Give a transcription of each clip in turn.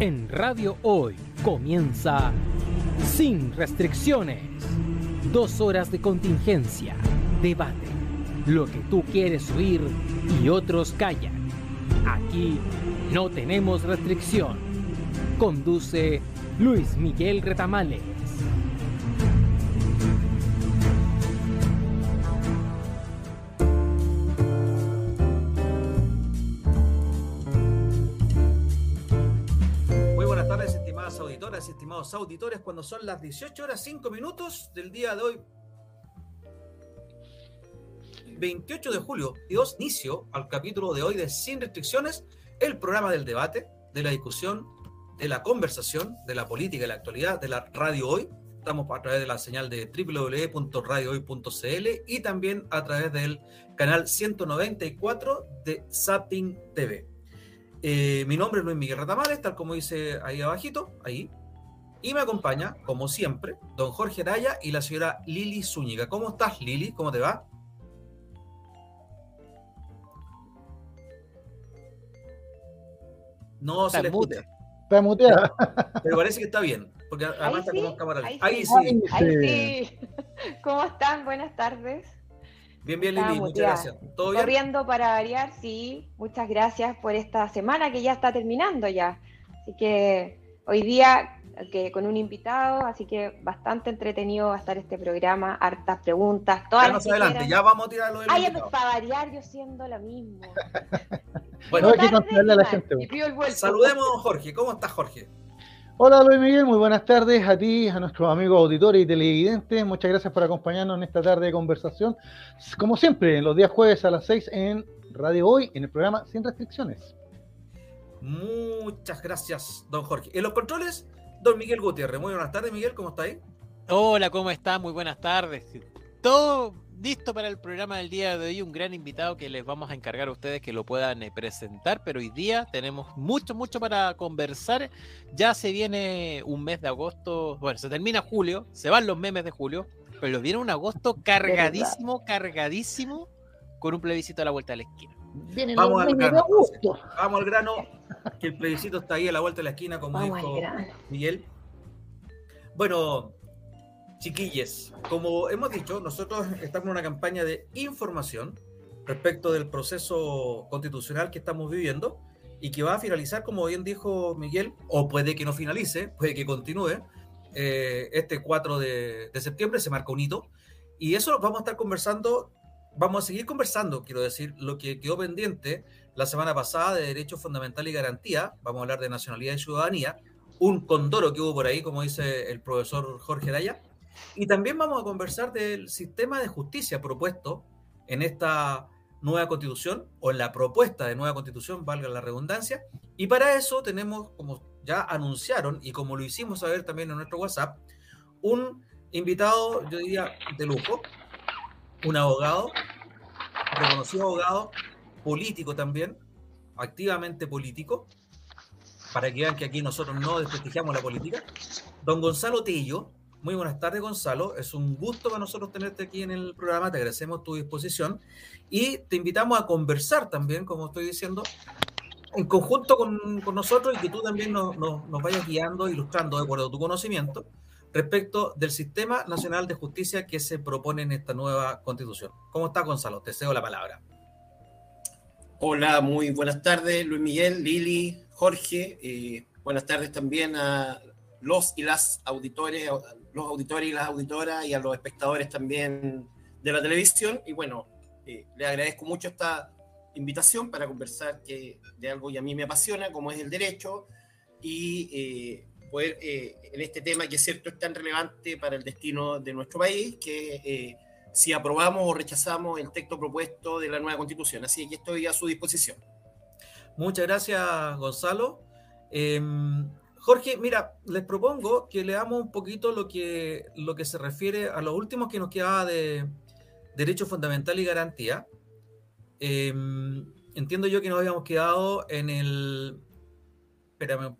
En Radio Hoy comienza Sin Restricciones. Dos horas de contingencia, debate, lo que tú quieres oír y otros callan. Aquí no tenemos restricción. Conduce Luis Miguel Estimados auditores, cuando son las 18 horas 5 minutos del día de hoy, 28 de julio, y dos inicio al capítulo de hoy de Sin Restricciones, el programa del debate, de la discusión, de la conversación, de la política y la actualidad de la Radio Hoy. Estamos a través de la señal de www.radiohoy.cl y también a través del canal 194 de Zapping TV. Eh, mi nombre es Luis Miguel Ratamales, tal como dice ahí abajito, ahí, y me acompaña, como siempre, don Jorge Araya y la señora Lili Zúñiga. ¿Cómo estás, Lili? ¿Cómo te va? No se le escucha. Está muteada. Pero parece que está bien, porque además está como cámara ahí, ahí, sí. Ahí sí. ¿Cómo están? Buenas tardes. Bien, bien, Lili, muchas gracias. ¿Todo bien? Corriendo para variar, sí. Muchas gracias por esta semana que ya está terminando ya. Así que hoy día que con un invitado, así que bastante entretenido va a estar este programa, hartas preguntas, todas ya más adelante, ya vamos a tirarlo del Ay, para variar yo siendo lo mismo. bueno, hay que contarle a la gente. Saludemos a Jorge, ¿cómo estás Jorge? Hola Luis Miguel, muy buenas tardes a ti, a nuestros amigos auditores y televidentes. Muchas gracias por acompañarnos en esta tarde de conversación. Como siempre, los días jueves a las 6 en Radio Hoy, en el programa Sin Restricciones. Muchas gracias, don Jorge. En los controles, Don Miguel Gutiérrez. Muy buenas tardes, Miguel, ¿cómo está ahí? Hola, ¿cómo está? Muy buenas tardes. Todo listo para el programa del día de hoy. Un gran invitado que les vamos a encargar a ustedes que lo puedan eh, presentar, pero hoy día tenemos mucho, mucho para conversar. Ya se viene un mes de agosto, bueno, se termina julio, se van los memes de julio, pero viene un agosto cargadísimo, cargadísimo, con un plebiscito a la vuelta de la esquina. Vamos al grano. Vamos al grano que el plebiscito está ahí a la vuelta de la esquina, como dijo Miguel. Bueno, chiquilles, como hemos dicho, nosotros estamos en una campaña de información respecto del proceso constitucional que estamos viviendo y que va a finalizar, como bien dijo Miguel, o puede que no finalice, puede que continúe. Eh, este 4 de, de septiembre se marca un hito y eso vamos a estar conversando, vamos a seguir conversando, quiero decir, lo que quedó pendiente la semana pasada de Derecho Fundamental y Garantía, vamos a hablar de Nacionalidad y Ciudadanía, un condoro que hubo por ahí, como dice el profesor Jorge Daya, y también vamos a conversar del sistema de justicia propuesto en esta nueva constitución, o en la propuesta de nueva constitución, valga la redundancia, y para eso tenemos, como ya anunciaron, y como lo hicimos saber también en nuestro WhatsApp, un invitado, yo diría, de lujo, un abogado, reconocido abogado, político también, activamente político, para que vean que aquí nosotros no desprestigiamos la política. Don Gonzalo Tello, muy buenas tardes Gonzalo, es un gusto para nosotros tenerte aquí en el programa, te agradecemos tu disposición. Y te invitamos a conversar también, como estoy diciendo, en conjunto con, con nosotros y que tú también nos, nos, nos vayas guiando, ilustrando de acuerdo a tu conocimiento respecto del Sistema Nacional de Justicia que se propone en esta nueva constitución. ¿Cómo estás Gonzalo? Te cedo la palabra. Hola, muy buenas tardes, Luis Miguel, Lili, Jorge. Eh, buenas tardes también a los y las auditores, los auditores y las auditoras y a los espectadores también de la televisión. Y bueno, eh, le agradezco mucho esta invitación para conversar que, de algo que a mí me apasiona, como es el derecho, y eh, poder en este tema que es cierto es tan relevante para el destino de nuestro país, que si aprobamos o rechazamos el texto propuesto de la nueva constitución. Así que estoy a su disposición. Muchas gracias, Gonzalo. Em, Jorge, mira, les propongo que leamos un poquito lo que, lo que se refiere a los últimos que nos quedaba de derecho fundamental y garantía. Em, entiendo yo que nos habíamos quedado en el... Espérame.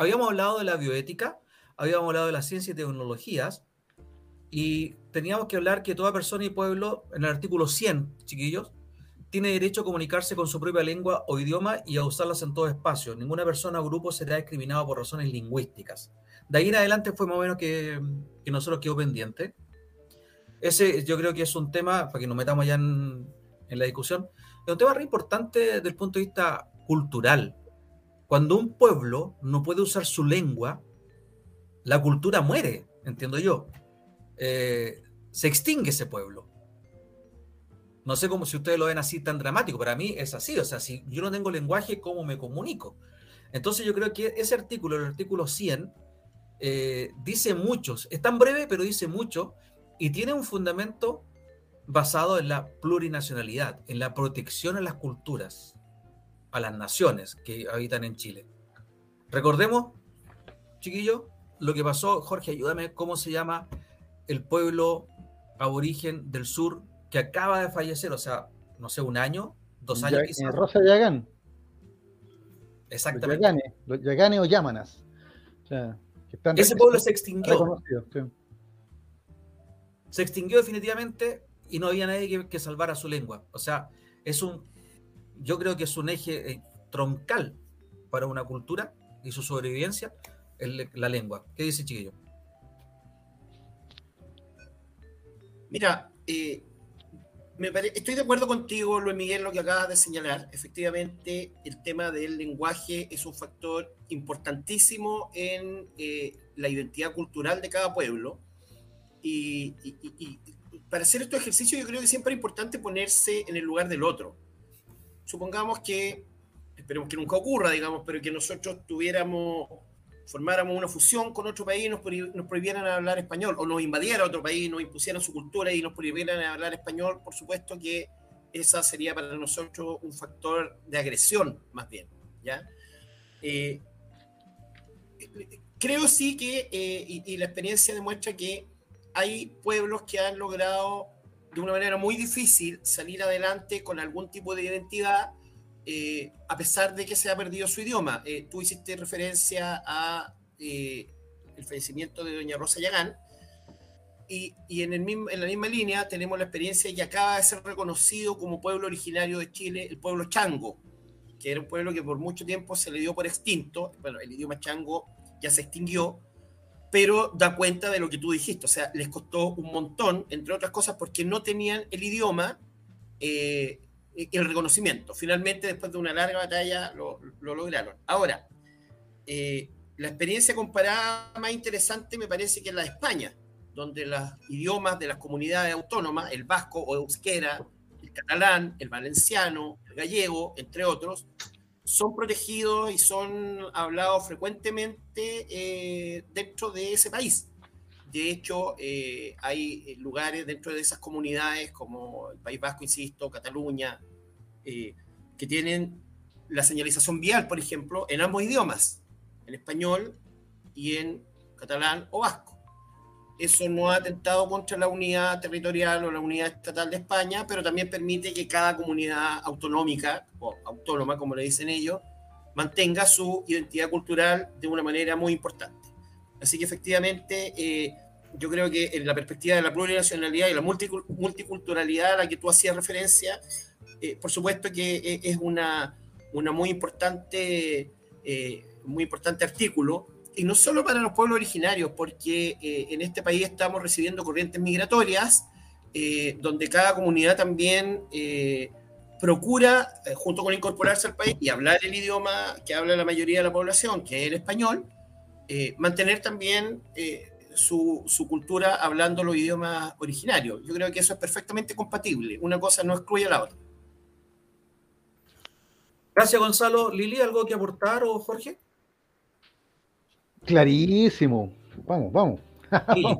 Habíamos hablado de la bioética, habíamos hablado de la ciencia y tecnologías, y teníamos que hablar que toda persona y pueblo, en el artículo 100, chiquillos, tiene derecho a comunicarse con su propia lengua o idioma y a usarlas en todo espacio. Ninguna persona o grupo será discriminado por razones lingüísticas. De ahí en adelante fue más o menos que, que nosotros quedó pendiente. Ese yo creo que es un tema, para que nos metamos ya en, en la discusión, es un tema re importante desde el punto de vista cultural. Cuando un pueblo no puede usar su lengua, la cultura muere, entiendo yo. Eh, se extingue ese pueblo. No sé cómo si ustedes lo ven así tan dramático, para mí es así, o sea, si yo no tengo lenguaje, ¿cómo me comunico? Entonces yo creo que ese artículo, el artículo 100, eh, dice muchos, es tan breve, pero dice mucho, y tiene un fundamento basado en la plurinacionalidad, en la protección a las culturas, a las naciones que habitan en Chile. Recordemos, chiquillo, lo que pasó, Jorge, ayúdame, ¿cómo se llama el pueblo aborigen del sur que acaba de fallecer? O sea, no sé, un año, dos años. quizás. Rosa Yagán. Exactamente. Los Yaganes, o Yámanas. Ese pueblo se extinguió. Se extinguió definitivamente y no había nadie que, que, salvara su lengua. O sea, es un, yo creo que es un eje eh, troncal para una cultura y su sobrevivencia la lengua. ¿Qué dice Chiquillo? Mira, eh, estoy de acuerdo contigo, Luis Miguel, lo que acabas de señalar. Efectivamente, el tema del lenguaje es un factor importantísimo en eh, la identidad cultural de cada pueblo. Y, para hacer este ejercicio yo creo que siempre es importante ponerse en el lugar del otro. Supongamos que, esperemos que nunca ocurra, digamos, pero que nosotros tuviéramos formáramos una fusión con otro país y nos, prohibieran hablar español, o nos invadiera otro país, nos impusieran su cultura y nos prohibieran hablar español, por supuesto que esa sería para nosotros un factor de agresión, más bien. ¿ya? Eh, creo sí que, eh, y, la experiencia demuestra que hay pueblos que han logrado de una manera muy difícil salir adelante con algún tipo de identidad eh, a pesar de que se ha perdido su idioma. Eh, tú hiciste referencia a eh, el fallecimiento de doña Rosa Yagán, y, en, el en, la misma línea tenemos la experiencia que acaba de ser reconocido como pueblo originario de Chile, el pueblo chango, que era un pueblo que por mucho tiempo se le dio por extinto, bueno, el idioma chango ya se extinguió, pero da cuenta de lo que tú dijiste, o sea, les costó un montón, entre otras cosas, porque no tenían el idioma el reconocimiento. Finalmente, después de una larga batalla, lo, lograron. Ahora, eh, la experiencia comparada más interesante me parece que es la de España, donde los idiomas de las comunidades autónomas, el vasco o euskera, el catalán, el valenciano, el gallego, entre otros, son protegidos y son hablados frecuentemente eh, dentro de ese país. De hecho, eh, hay lugares dentro de esas comunidades, como el País Vasco, insisto, Cataluña, eh, que tienen la señalización vial, por ejemplo, en ambos idiomas, en español y en catalán o vasco. Eso no ha atentado contra la unidad territorial o la unidad estatal de España, pero también permite que cada comunidad autonómica o autónoma, como le dicen ellos, mantenga su identidad cultural de una manera muy importante. Así que efectivamente, eh, yo creo que en la perspectiva de la plurinacionalidad y la multiculturalidad a la que tú hacías referencia, eh, por supuesto que eh, es una, una muy importante, muy importante artículo, y no solo para los pueblos originarios, porque en este país estamos recibiendo corrientes migratorias, donde cada comunidad también procura, junto con incorporarse al país y hablar el idioma que habla la mayoría de la población, que es el español, eh, mantener también eh, su, cultura hablando los idiomas originarios. Yo creo que eso es perfectamente compatible. Una cosa no excluye a la otra. Gracias, Gonzalo. Lili, ¿algo que aportar o Jorge? Clarísimo. Vamos, vamos.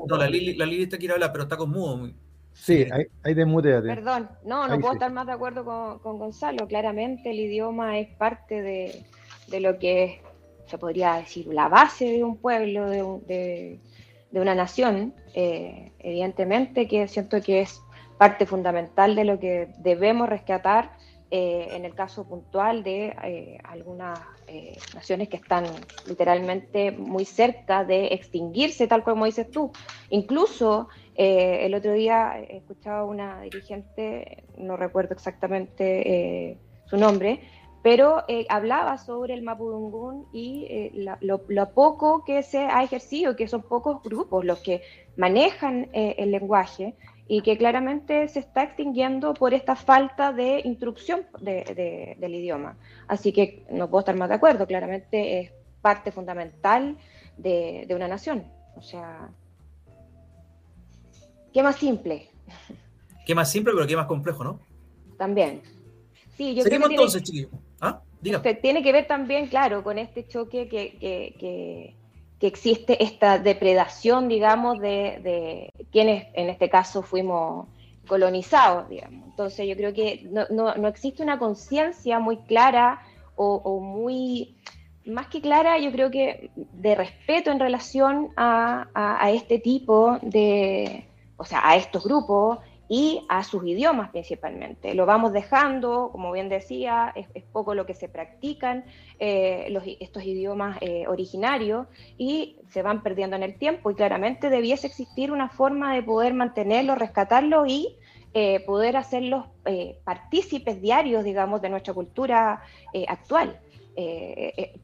no, la Lili, la Lili está quiere hablar, pero está con mudo. Sí, hay, hay desmuteate. Perdón, no, no puedo estar más de acuerdo con, Gonzalo. Claramente el idioma es parte de, de lo que es se podría decir, la base de un pueblo, de, una nación, eh, evidentemente que siento que es parte fundamental de lo que debemos rescatar eh, en el caso puntual de eh, algunas naciones que están literalmente muy cerca de extinguirse, tal como dices tú. Incluso Eh, el otro día escuchaba una dirigente, no recuerdo exactamente eh, su nombre, pero eh, hablaba sobre el Mapudungún y lo, poco que se ha ejercido, que son pocos grupos los que manejan el lenguaje y que claramente se está extinguiendo por esta falta de instrucción del idioma. Así que no puedo estar más de acuerdo, claramente es parte fundamental de, una nación. O sea, ¿qué más simple? Qué más simple, pero qué más complejo, ¿no? También. Sí, yo creo que entonces, tiene, ¿Ah? Diga. Tiene que ver también, claro, con este choque que, que, existe esta depredación, digamos, de, quienes en este caso fuimos colonizados, digamos. Entonces yo creo que no, no, existe una conciencia muy clara o muy más que clara, yo creo que de respeto en relación a, este tipo de, o sea, a estos grupos y a sus idiomas principalmente. Lo vamos dejando, como bien decía, es, poco lo que se practican eh, estos idiomas eh, originarios y se van perdiendo en el tiempo y claramente debiese existir una forma de poder mantenerlos, rescatarlos y eh, poder hacerlos partícipes diarios, digamos, de nuestra cultura actual.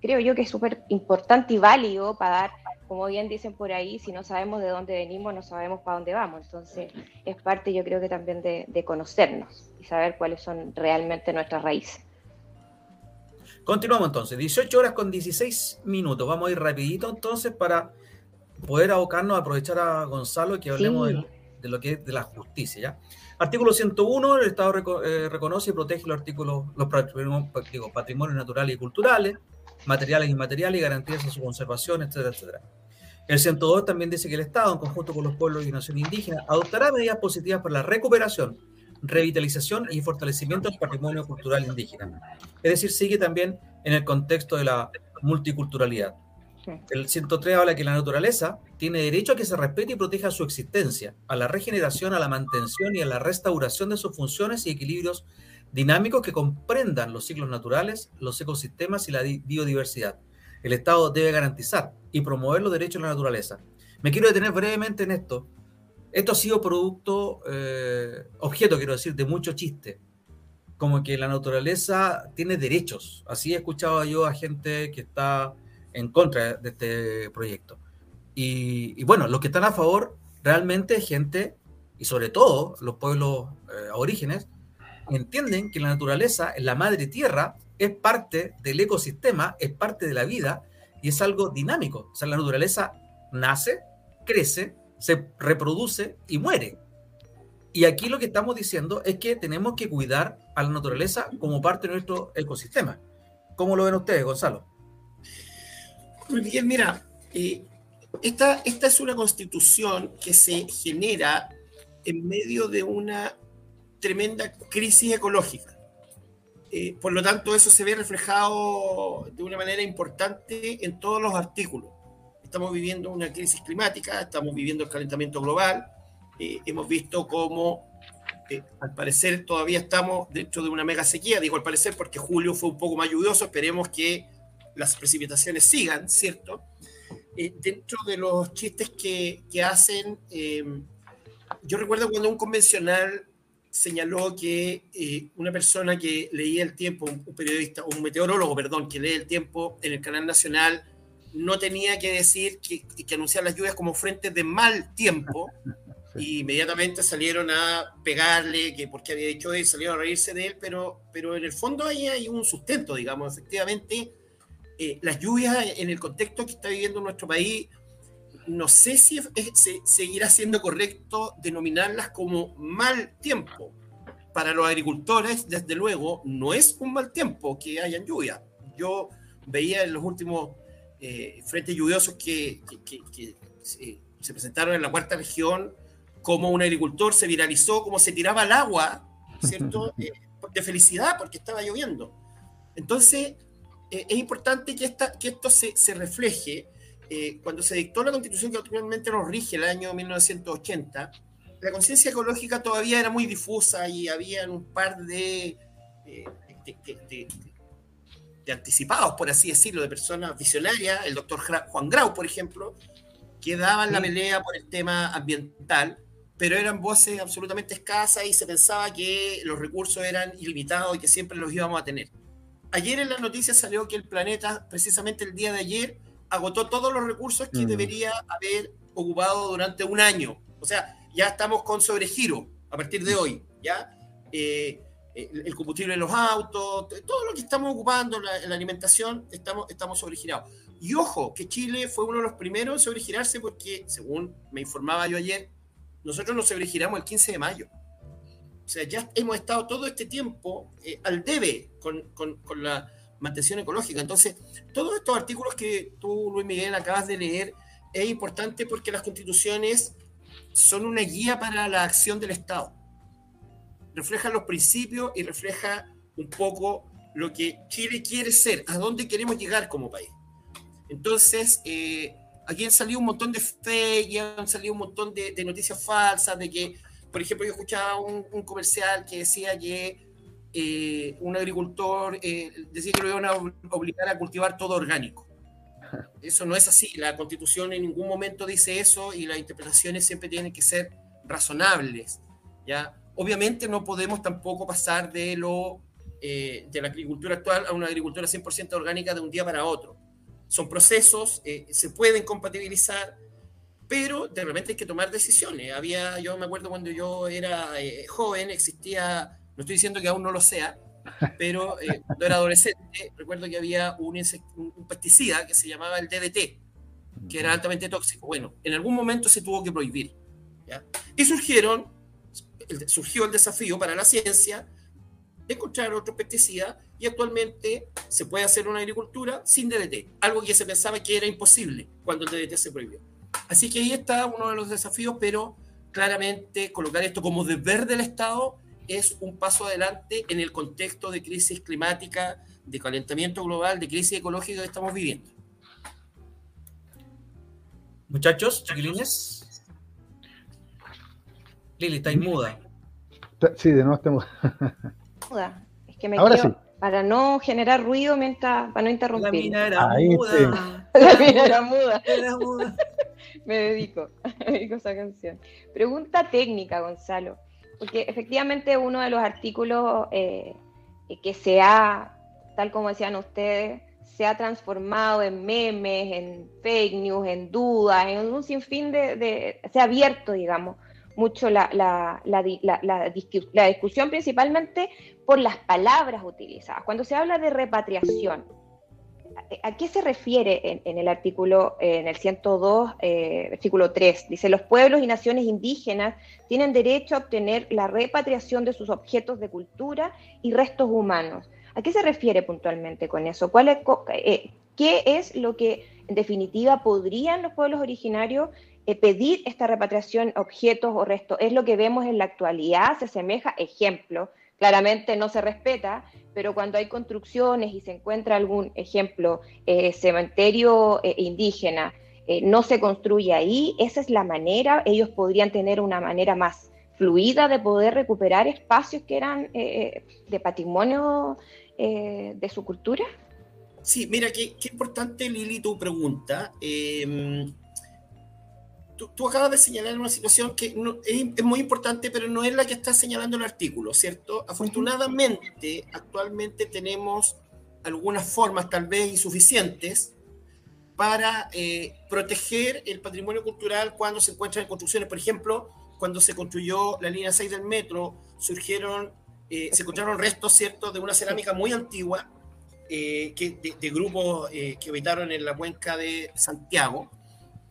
Creo yo que es súper importante y válido para dar, como bien dicen por ahí, si no sabemos de dónde venimos, no sabemos para dónde vamos. Entonces, es parte yo creo que también de, conocernos y saber cuáles son realmente nuestras raíces. Continuamos entonces, 18 horas con 16 minutos. Vamos a ir rapidito entonces para poder abocarnos, aprovechar a Gonzalo que hablemos de, de, lo que es de la justicia, ¿ya? Artículo 101, el Estado eh, reconoce y protege los artículos, los patrimonios naturales y culturales, materiales y inmateriales y garantías a su conservación, etcétera, etcétera. El 102 también dice que el Estado, en conjunto con los pueblos y naciones indígenas, adoptará medidas positivas para la recuperación, revitalización y fortalecimiento del patrimonio cultural indígena. Es decir, sigue también en el contexto de la multiculturalidad. El 103 habla que la naturaleza tiene derecho a que se respete y proteja su existencia, a la regeneración, a la mantención y a la restauración de sus funciones y equilibrios dinámicos que comprendan los ciclos naturales, los ecosistemas y la biodiversidad. El Estado debe garantizar y promover los derechos de la naturaleza. Me quiero detener brevemente en esto. Esto ha sido producto, eh, objeto, quiero decir, de mucho chiste. Como que la naturaleza tiene derechos. Así he escuchado yo a gente que está en contra de este proyecto. Y, bueno, los que están a favor realmente gente, y sobre todo los pueblos eh, aborígenes, entienden que la naturaleza, la madre tierra, es parte del ecosistema, es parte de la vida y es algo dinámico. O sea, la naturaleza nace, crece, se reproduce y muere. Y aquí lo que estamos diciendo es que tenemos que cuidar a la naturaleza como parte de nuestro ecosistema. ¿Cómo lo ven ustedes, Gonzalo? Bien, mira, eh, esta, esta es una constitución que se genera en medio de una tremenda crisis ecológica. Eh, por lo tanto, eso se ve reflejado de una manera importante en todos los artículos. Estamos viviendo una crisis climática, estamos viviendo el calentamiento global, eh, hemos visto cómo, al parecer, todavía estamos dentro de una mega sequía, digo al parecer porque julio fue un poco más lluvioso, esperemos que las precipitaciones sigan, ¿cierto? Eh, dentro de los chistes que, que hacen, eh, yo recuerdo cuando un convencional señaló que eh, una persona que leía el tiempo, un periodista, un meteorólogo, perdón, que lee el tiempo en el canal nacional, no tenía que decir que, que anunciar las lluvias como frentes de mal tiempo, y inmediatamente salieron a pegarle, que porque había dicho él, salieron a reírse de él, pero, pero en el fondo ahí hay un sustento, digamos, efectivamente eh, las lluvias en el contexto que está viviendo nuestro país, no sé si se, seguirá siendo correcto denominarlas como mal tiempo. Para los agricultores, desde luego, no es un mal tiempo que hayan lluvia. Yo veía en los últimos eh, frentes lluviosos que, se, presentaron en la cuarta región, como un agricultor se viralizó, como se tiraba el agua, ¿cierto? Eh, de felicidad porque estaba lloviendo. Entonces, eh, es importante que, esta, que esto se, se refleje. Eh, cuando se dictó la constitución que actualmente nos rige el año 1980, la conciencia ecológica todavía era muy difusa y había un par de, eh, de, de, anticipados, por así decirlo, de personas visionarias, el doctor Juan Grau, por ejemplo, que daban la pelea por el tema ambiental, pero eran voces absolutamente escasas y se pensaba que los recursos eran ilimitados y que siempre los íbamos a tener. Ayer en las noticias salió que el planeta, precisamente el día de ayer, agotó todos los recursos que mm. debería haber ocupado durante un año. O sea, ya estamos con sobregiro a partir de hoy, ¿ya? Eh, el, combustible en los autos, todo lo que estamos ocupando, la, la alimentación, estamos, estamos sobregirados. Y ojo, que Chile fue uno de los primeros en sobregirarse porque, según me informaba yo ayer, nosotros nos sobregiramos el 15 de mayo. O sea, ya hemos estado todo este tiempo eh, al debe con, con, con, la mantención ecológica. Entonces, todos estos artículos que tú, Luis Miguel, acabas de leer, es importante porque las constituciones son una guía para la acción del Estado. Reflejan los principios y refleja un poco lo que Chile quiere ser, a dónde queremos llegar como país. Entonces, eh, aquí han salido un montón de y han salido un montón de, noticias falsas, de que, por ejemplo, yo escuchaba un, comercial que decía que eh, un agricultor eh, decía que lo iban a obligar a cultivar todo orgánico. Eso no es así, la constitución en ningún momento dice eso y las interpretaciones siempre tienen que ser razonables. ¿ya? Obviamente no podemos tampoco pasar de, lo, de la agricultura actual a una agricultura 100% orgánica de un día para otro son procesos, eh, se pueden compatibilizar, pero de repente hay que tomar decisiones. Había, yo me acuerdo cuando yo era eh, joven, existía, no estoy diciendo que aún no lo sea, pero eh, cuando era adolescente, recuerdo que había un, un, pesticida que se llamaba el DDT, que era altamente tóxico. Bueno, en algún momento se tuvo que prohibir. Y surgieron, surgió el desafío para la ciencia de encontrar otro pesticida y actualmente se puede hacer una agricultura sin DDT, algo que se pensaba que era imposible cuando el DDT se prohibió. Así que ahí está uno de los desafíos, pero claramente colocar esto como deber del Estado es un paso adelante en el contexto de crisis climática, de calentamiento global, de crisis ecológica que estamos viviendo. Muchachos, chiquilines. Lili, está muda. Sí, de nuevo estamos. Es que me Ahora para no generar ruido mientras, para no interrumpir. La mina era muda. La mina era muda. me dedico, me dedico a esa canción. Pregunta técnica, Gonzalo, porque efectivamente uno de los artículos eh, que se ha, tal como decían ustedes, se ha transformado en memes, en fake news, en dudas, en un sinfín de, de se ha abierto, digamos, mucho la, la, la, discusión principalmente por las palabras utilizadas. Cuando se habla de repatriación, ¿a qué se refiere en, el artículo, en el 102, eh, artículo 3? Dice, los pueblos y naciones indígenas tienen derecho a obtener la repatriación de sus objetos de cultura y restos humanos. ¿A qué se refiere puntualmente con eso? ¿Cuál eh, ¿Qué es lo que en definitiva podrían los pueblos originarios eh, pedir esta repatriación, objetos o restos. Es lo que vemos en la actualidad, se asemeja, ejemplo, claramente no se respeta, pero cuando hay construcciones y se encuentra algún ejemplo, eh, cementerio eh, indígena, no se construye ahí, esa es la manera, ellos podrían tener una manera más fluida de poder recuperar espacios que eran de patrimonio de su cultura. Sí, mira, qué, qué importante, Lili, tu pregunta tú, acabas de señalar una situación que es, muy importante, pero no es la que está señalando el artículo, ¿cierto? Afortunadamente, actualmente tenemos algunas formas, tal vez insuficientes, para eh, proteger el patrimonio cultural cuando se encuentran en construcciones. Por ejemplo, cuando se construyó la línea 6 del metro, surgieron, eh, se encontraron restos, ¿cierto?, de una cerámica muy antigua, eh, que, de, de grupos que habitaron en la cuenca de Santiago,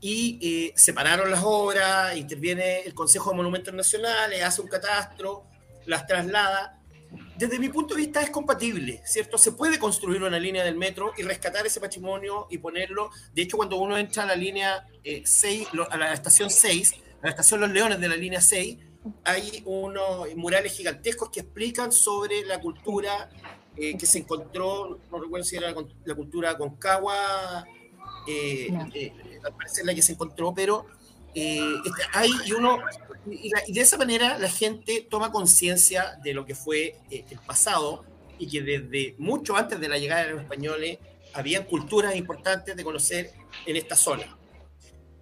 y eh, separaron las obras, interviene el Consejo de Monumentos Nacionales, hace un catastro, las traslada. Desde mi punto de vista es compatible, ¿cierto? Se puede construir una línea del metro y rescatar ese patrimonio y ponerlo. De hecho, cuando uno entra a la línea 6, eh, a la estación 6, a la estación Los Leones de la línea 6, hay unos murales gigantescos que explican sobre la cultura eh, que se encontró, no recuerdo si era la, cultura concagua, eh, al parecer la que se encontró, pero eh, este, hay y uno, y, de esa manera la gente toma conciencia de lo que fue eh, el pasado y que desde mucho antes de la llegada de los españoles había culturas importantes de conocer en esta zona.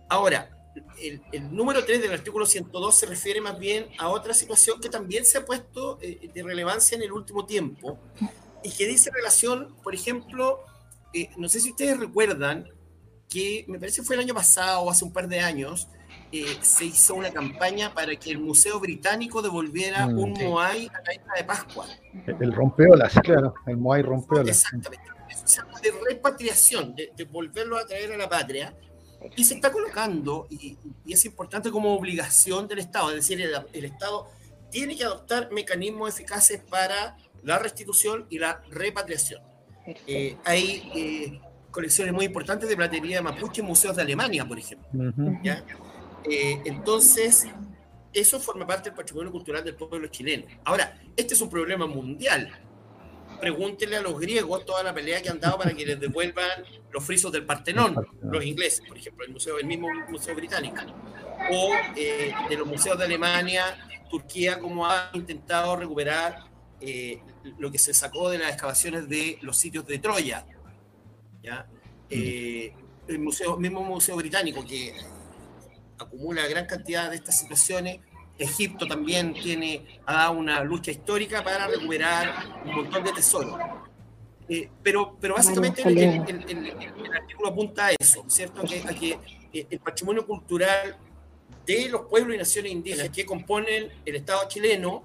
Ahora, el, número 3 del artículo 102 se refiere más bien a otra situación que también se ha puesto eh, de relevancia en el último tiempo y que dice relación, por ejemplo, eh, no sé si ustedes recuerdan que me parece fue el año pasado o hace un par de años, eh, se hizo una campaña para que el Museo Británico devolviera mm, un Moai a la isla de Pascua. El, rompeolas, claro, el Moai rompeolas. Exactamente. Eso se llama de repatriación, de, de volverlo a traer a la patria y se está colocando, y, es importante como obligación del Estado, es decir, el, Estado tiene que adoptar mecanismos eficaces para la restitución y la repatriación. Eh, hay eh, colecciones muy importantes de platería de mapuche en museos de Alemania, por ejemplo. Eh, entonces, eso forma parte del patrimonio cultural del pueblo chileno. Ahora, este es un problema mundial. Pregúntenle a los griegos toda la pelea que han dado para que les devuelvan los frisos del Partenón, los ingleses, por ejemplo, el, museo, el mismo Museo Británico, o eh, de los museos de Alemania, Turquía, como ha intentado recuperar eh, lo que se sacó de las excavaciones de los sitios de Troya. ¿ya? Eh, el museo, mismo Museo Británico, que acumula gran cantidad de estas situaciones, Egipto también tiene, ha dado una lucha histórica para recuperar un montón de tesoros. Eh, pero, pero básicamente el, artículo apunta a eso, ¿cierto? A que, eh, el patrimonio cultural de los pueblos y naciones indígenas que componen el Estado chileno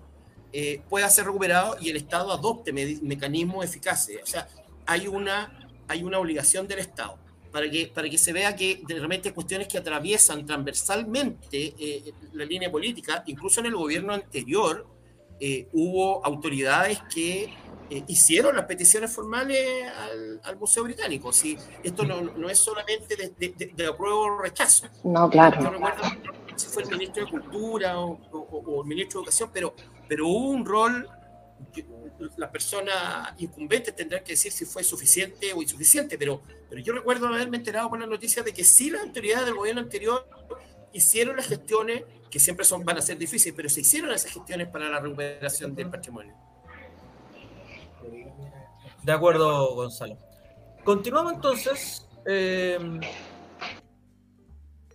eh, pueda ser recuperado y el Estado adopte mecanismos eficaces. O sea, hay una, hay una obligación del Estado para que, para que se vea que de repente cuestiones que atraviesan transversalmente eh, la línea política, incluso en el gobierno anterior, eh, hubo autoridades que eh, hicieron las peticiones formales al, Museo Británico. Si esto no, no es solamente de, de, apruebo o rechazo. No, claro. Yo recuerdo si fue el ministro de Cultura o, o, el ministro de Educación, pero, pero hubo un rol las personas incumbentes tendrán que decir si fue suficiente o insuficiente, pero, pero yo recuerdo haberme enterado con la noticia de que sí las autoridades del gobierno anterior hicieron las gestiones, que siempre son, van a ser difíciles, pero se hicieron esas gestiones para la recuperación del patrimonio. De acuerdo, Gonzalo. Continuamos entonces. Eh,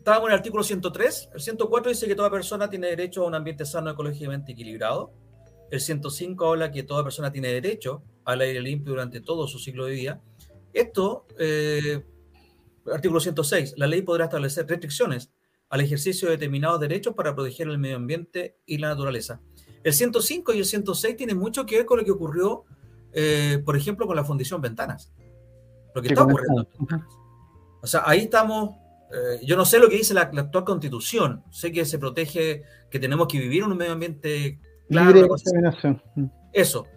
estábamos en el artículo 103. El 104 dice que toda persona tiene derecho a un ambiente sano, ecológicamente equilibrado. El 105 habla que toda persona tiene derecho al aire limpio durante todo su ciclo de vida. Esto, eh, artículo 106, la ley podrá establecer restricciones al ejercicio de determinados derechos para proteger el medio ambiente y la naturaleza. El 105 y el 106 tienen mucho que ver con lo que ocurrió, eh, por ejemplo, con la Fundición Ventanas. Lo que está ocurriendo. O sea, ahí estamos eh, yo no sé lo que dice la, la, actual constitución, sé que se protege, que tenemos que vivir en un medio ambiente Mm. Eso.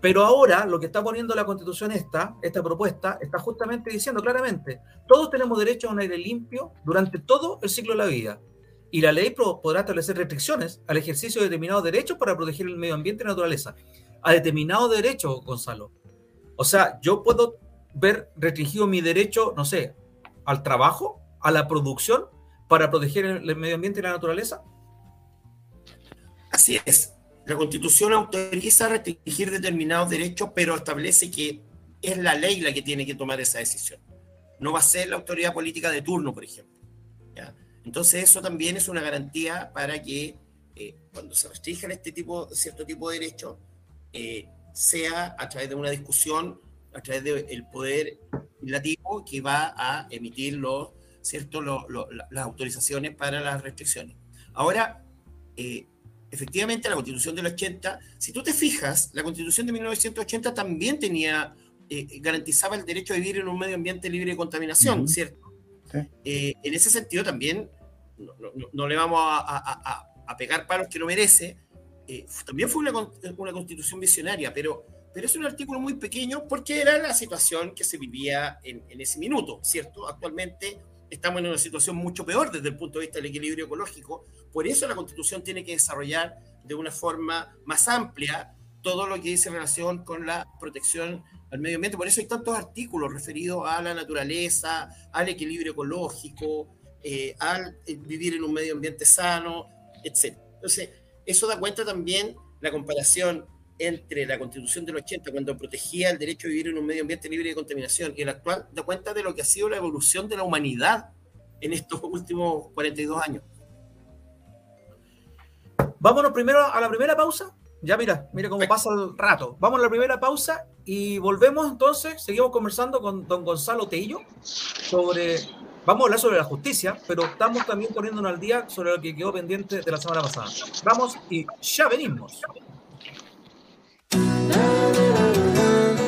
Pero ahora lo que está poniendo la constitución esta, esta propuesta, está justamente diciendo claramente, todos tenemos derecho a un aire limpio durante todo el ciclo de la vida. Y la ley podrá establecer restricciones al ejercicio de determinados derechos para proteger el medio ambiente y la naturaleza. A determinados derechos, Gonzalo. O sea, yo puedo ver restringido mi derecho, no sé, al trabajo, a la producción, para proteger el medio ambiente y la naturaleza. Así es. La Constitución autoriza restringir determinados derechos, pero establece que es la ley la que tiene que tomar esa decisión. No va a ser la autoridad política de turno, por ejemplo. Entonces eso también es una garantía para que eh, cuando se restrinjan este tipo, cierto tipo de derechos, eh, sea a través de una discusión, a través del poder legislativo que va a emitir los, ¿cierto? las autorizaciones para las restricciones. Ahora, eh, efectivamente la constitución del 80, si tú te fijas, la constitución de 1980 también tenía, eh, garantizaba el derecho a vivir en un medio ambiente libre de contaminación, ¿cierto? Eh, en ese sentido también, no, le vamos a, pegar palos que no merece, eh, también fue una, una, constitución visionaria, pero, pero es un artículo muy pequeño porque era la situación que se vivía en, en ese minuto, ¿cierto? Actualmente estamos en una situación mucho peor desde el punto de vista del equilibrio ecológico. Por eso la Constitución tiene que desarrollar de una forma más amplia todo lo que dice relación con la protección al medio ambiente. Por eso hay tantos artículos referidos a la naturaleza, al equilibrio ecológico, eh, al eh, vivir en un medio ambiente sano, etc. Entonces, eso da cuenta también la comparación entre la constitución del 80, cuando protegía el derecho a vivir en un medio ambiente libre de contaminación, y el actual, da cuenta de lo que ha sido la evolución de la humanidad en estos últimos 42 años. Vámonos primero a la primera pausa. Ya mira, mira cómo pasa el rato. Vamos a la primera pausa y volvemos entonces. Seguimos conversando con don Gonzalo Tello sobre. Vamos a hablar sobre la justicia, pero estamos también poniéndonos al día sobre lo que quedó pendiente de la semana pasada. Vamos y ya venimos.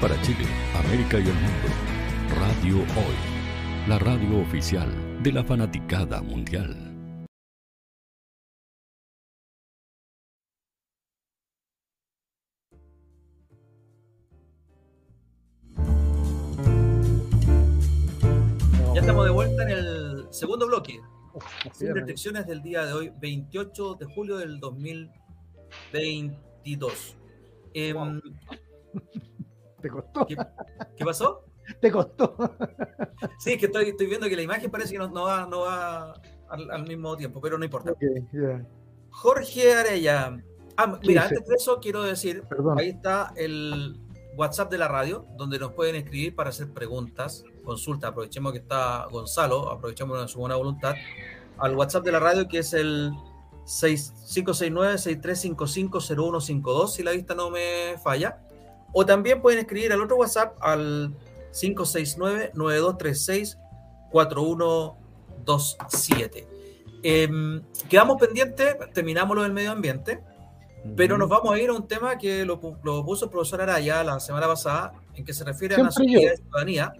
Para Chile, América y el mundo, Radio Hoy, la radio oficial de la fanaticada mundial. Ya estamos de vuelta en el segundo bloque. Sin restricciones del día de hoy, 28 de julio del 2022. Em, Te costó. ¿Qué, qué pasó? Te costó. Sí, es que estoy, estoy viendo que la imagen parece que no, no va, no va al, al mismo tiempo, pero no importa. Okay, yeah. Jorge Arella. Ah, mira, antes de eso quiero decir, Perdón. ahí está el WhatsApp de la radio, donde nos pueden escribir para hacer preguntas, consulta. Aprovechemos que está Gonzalo, aprovechemos de su buena voluntad. Al WhatsApp de la radio, que es el 569-6355-0152, si la vista no me falla. O también pueden escribir al otro WhatsApp al 569-9236-4127. Eh, quedamos pendientes, terminamos lo del medio ambiente, pero nos vamos a ir a un tema que lo, pu- lo puso el profesor Araya la semana pasada, en que se refiere a nacionalidad yo. y ciudadanía,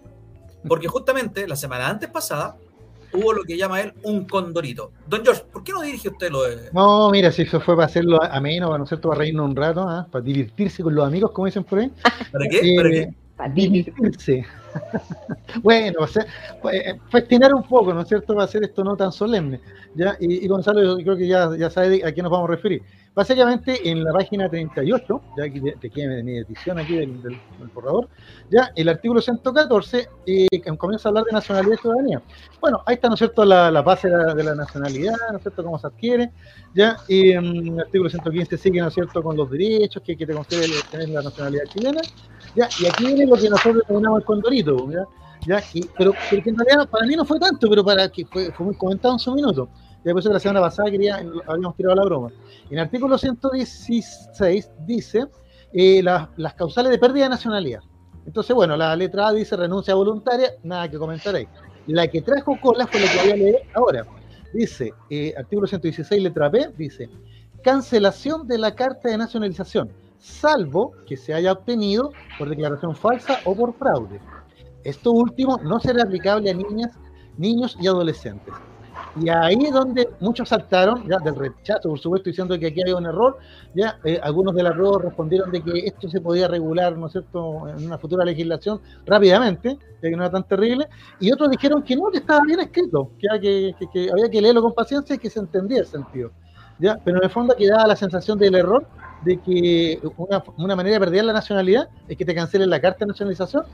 porque justamente la semana antes pasada hubo lo que llama él un condorito. Don George, ¿por qué no dirige usted lo de... No, mira, si eso fue para hacerlo ameno, ¿no es cierto? Para reírnos un rato, ¿ah? para divertirse con los amigos, como dicen por ahí. ¿Para qué? ¿Para qué? Bueno, o sea, eh, festejar un poco, ¿no es cierto? Para hacer esto no tan solemne. ¿ya? Y, y Gonzalo, yo creo que ya, ya sabe a qué nos vamos a referir. Básicamente, en la página 38, ya que te, queda mi edición aquí del, del, borrador, ya el artículo 114 eh, comienza a hablar de nacionalidad y ciudadanía. Bueno, ahí está, ¿no es cierto?, la, base de la, nacionalidad, ¿no es cierto?, cómo se adquiere, ya, y en el artículo 115 sigue, ¿no es cierto?, con los derechos que, que te el- tener la nacionalidad chilena, ya, y aquí viene lo que nosotros denominamos el condorito, ¿ya? pero, pero que en realidad para mí no fue tanto, pero para que fue, fue muy comentado en su minuto. Ya por la semana pasada quería, habíamos tirado la broma. En el artículo 116 dice eh, la- las causales de pérdida de nacionalidad. Entonces, bueno, la letra A dice renuncia voluntaria, nada que comentar. La que trajo cola fue lo que voy a leer ahora. Dice, eh, artículo 116, letra B, dice, cancelación de la carta de nacionalización, salvo que se haya obtenido por declaración falsa o por fraude. Esto último no será aplicable a niñas, niños y adolescentes. Y ahí es donde muchos saltaron, ya del rechazo, por supuesto, diciendo que aquí había un error, ya eh, algunos de la prueba respondieron de que esto se podía regular, ¿no es cierto?, en una futura legislación rápidamente, ya que no era tan terrible, y otros dijeron que no, que estaba bien escrito, que, que, que- que había que leerlo con paciencia y que se entendía el sentido. ¿ya? Pero en el fondo quedaba la sensación del error de que una, una manera de perder la nacionalidad es que te cancelen la carta de nacionalización,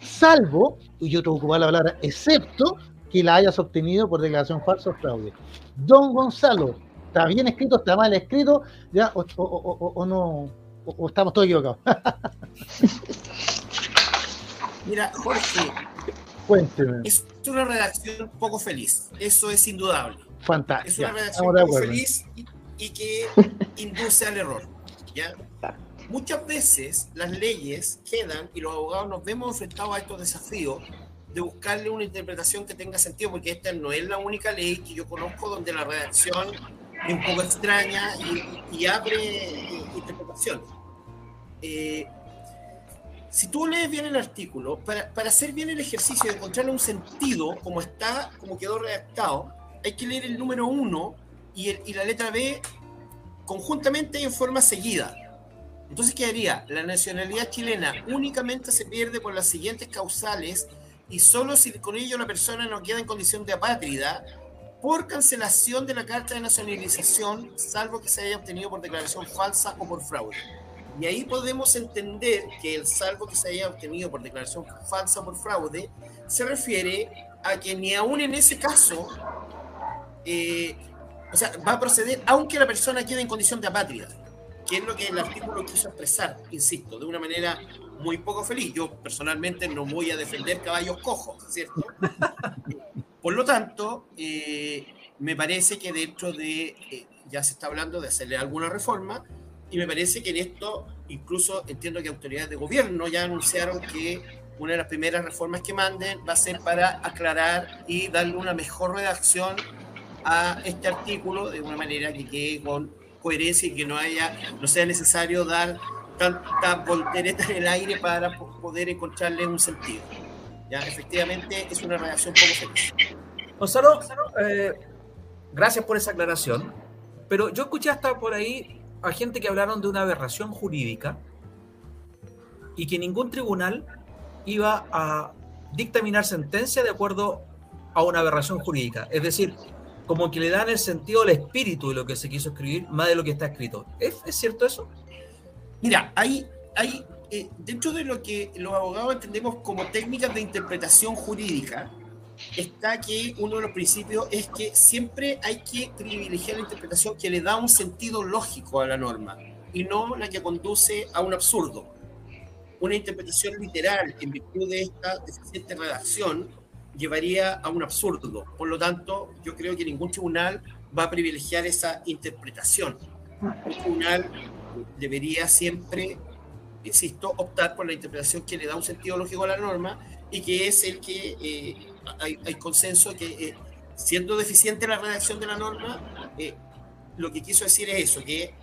salvo, y yo tengo que ocupar la palabra, excepto que la hayas obtenido por declaración falsa o fraude. Don Gonzalo, ¿está bien escrito, está mal escrito? ¿Ya? ¿O, o- o- o- no? O, estamos todos equivocados? Mira, Jorge, Cuénteme. es una redacción poco feliz. Eso es indudable. Fantástico. Es una redacción poco feliz y, y que induce al error. ¿ya? Muchas veces las leyes quedan y los abogados nos vemos enfrentados a estos desafíos de buscarle una interpretación que tenga sentido, porque esta no es la única ley que yo conozco donde la redacción es un poco extraña y, y abre eh, interpretaciones. Eh, si tú lees bien el artículo, para, para hacer bien el ejercicio de encontrarle un sentido, como está, como quedó redactado, hay que leer el número uno y, el- y la letra B conjuntamente y en forma seguida. Entonces quedaría, la nacionalidad chilena únicamente se pierde por las siguientes causales y solo si con ello la persona no queda en condición de apátrida por cancelación de la carta de nacionalización, salvo que se haya obtenido por declaración falsa o por fraude. Y ahí podemos entender que el salvo que se haya obtenido por declaración falsa o por fraude se refiere a que ni aún en ese caso, eh, o sea, va a proceder aunque la persona quede en condición de apátrida. qué es lo que el artículo quiso expresar, insisto, de una manera muy poco feliz. Yo personalmente no voy a defender caballos cojos, ¿cierto? Por lo tanto, eh, me parece que dentro de, eh, ya se está hablando de hacerle alguna reforma, y me parece que en esto, incluso entiendo que autoridades de gobierno ya anunciaron que una de las primeras reformas que manden va a ser para aclarar y darle una mejor redacción a este artículo de una manera que quede con coherencia y que no haya, no sea necesario dar tanta voltereta en el aire para poder encontrarle un sentido. Ya, efectivamente es una redacción poco feliz. Gonzalo, eh, gracias por esa aclaración, pero yo escuché hasta por ahí a gente que hablaron de una aberración jurídica y que ningún tribunal iba a dictaminar sentencia de acuerdo a una aberración jurídica. Es decir, como que le dan el sentido al espíritu de lo que se quiso escribir más de lo que está escrito. ¿Es, cierto eso? Mira, hay, hay eh, dentro de lo que los abogados entendemos como técnicas de interpretación jurídica, está que uno de los principios es que siempre hay que privilegiar la interpretación que le da un sentido lógico a la norma y no la que conduce a un absurdo. Una interpretación literal en virtud de esta deficiente redacción llevaría a un absurdo. Por lo tanto, yo creo que ningún tribunal va a privilegiar esa interpretación. El tribunal debería siempre, insisto, optar por la interpretación que le da un sentido lógico a la norma y que es el que eh, hay, consenso que, eh, siendo deficiente la redacción de la norma, eh, lo que quiso decir es eso, que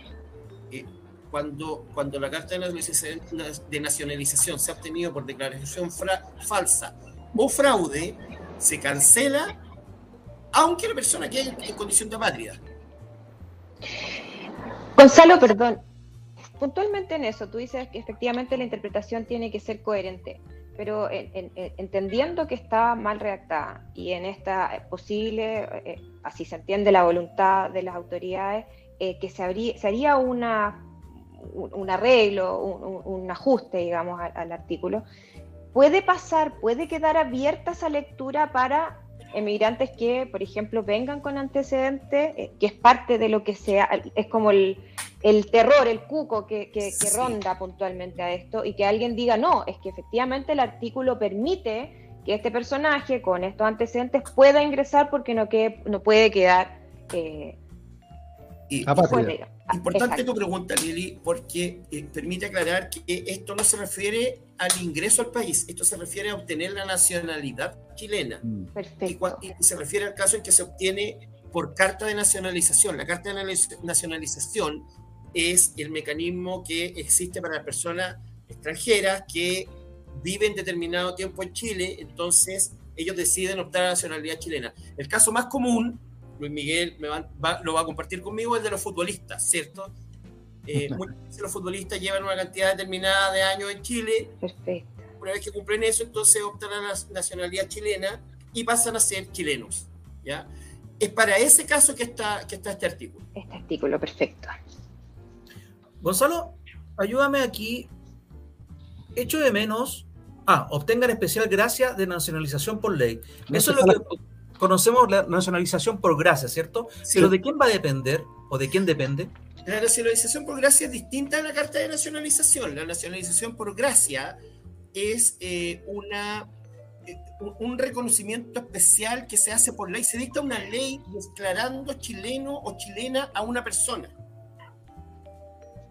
cuando, cuando la carta de nacionalización se ha obtenido por declaración falsa o fraude, se cancela, aunque la persona quede en condición de apátrida. Gonzalo, perdón. Puntualmente en eso, tú dices que efectivamente la interpretación tiene que ser coherente pero entendiendo que está mal redactada y en esta posible, eh, así se entiende la voluntad de las autoridades, eh, que se, haría una, un, arreglo, un, ajuste, digamos, al, artículo, puede pasar, puede quedar abierta esa lectura para emigrantes que, por ejemplo, vengan con antecedentes, eh, que es parte de lo que sea, es como el, el terror, el cuco que, que, ronda puntualmente a esto y que alguien diga, no, es que efectivamente el artículo permite que este personaje con estos antecedentes pueda ingresar porque no, que, no puede quedar... Eh, importante tu pregunta, Lili, porque eh, permite aclarar que esto no se refiere al ingreso al país, esto se refiere a obtener la nacionalidad chilena. Mm. Perfecto. y se refiere al caso en que se obtiene por carta de nacionalización. La carta de nacionalización es el mecanismo que existe para las personas extranjeras que viven determinado tiempo en Chile, entonces ellos deciden optar a la nacionalidad chilena. El caso más común, Luis Miguel me va, lo va a compartir conmigo, el de los futbolistas, ¿cierto? Eh, muchos de los futbolistas llevan una cantidad determinada de años en Chile. Perfecto. Una vez que cumplen eso, entonces optan a la nacionalidad chilena y pasan a ser chilenos. ¿ya? Es para ese caso que está, que está este artículo. Este artículo, perfecto. Gonzalo, ayúdame aquí. Echo de menos. Ah, obtengan especial gracia de nacionalización por ley. Eso es lo que conocemos, la nacionalización por gracia, ¿cierto? Pero ¿de quién va a depender o de quién depende? La nacionalización por gracia es distinta a la carta de nacionalización. La nacionalización por gracia es eh, una, eh, un reconocimiento especial que se hace por ley. Se dicta una ley declarando chileno o chilena a una persona.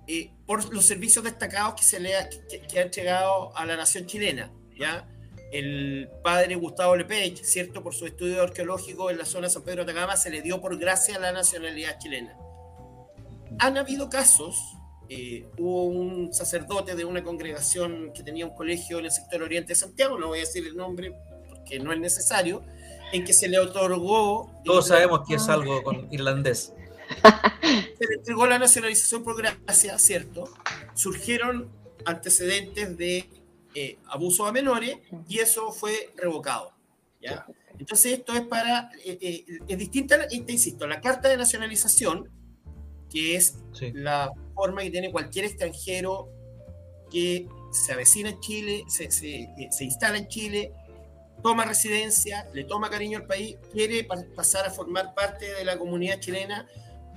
Eh, por los servicios destacados que se le ha, que, ha entregado a la nación chilena, ¿ya? El padre Gustavo Lepech, ¿cierto? Por su estudio arqueológico en la zona de San Pedro de Atacama, se le dio por gracia la nacionalidad chilena. Han habido casos, eh, hubo un sacerdote de una congregación que tenía un colegio en el sector oriente de Santiago, no voy a decir el nombre porque no es necesario, en que se le otorgó... Todos sabemos que es algo con irlandés se le entregó la nacionalización por gracia, ¿cierto? Surgieron antecedentes de eh, abuso a menores y eso fue revocado. ¿ya? Entonces esto es para, eh, eh, es distinta, te insisto, la carta de nacionalización, que es la forma que tiene cualquier extranjero que se avecina en Chile, se, se, se instala en Chile, toma residencia, le toma cariño al país, quiere pasar a formar parte de la comunidad chilena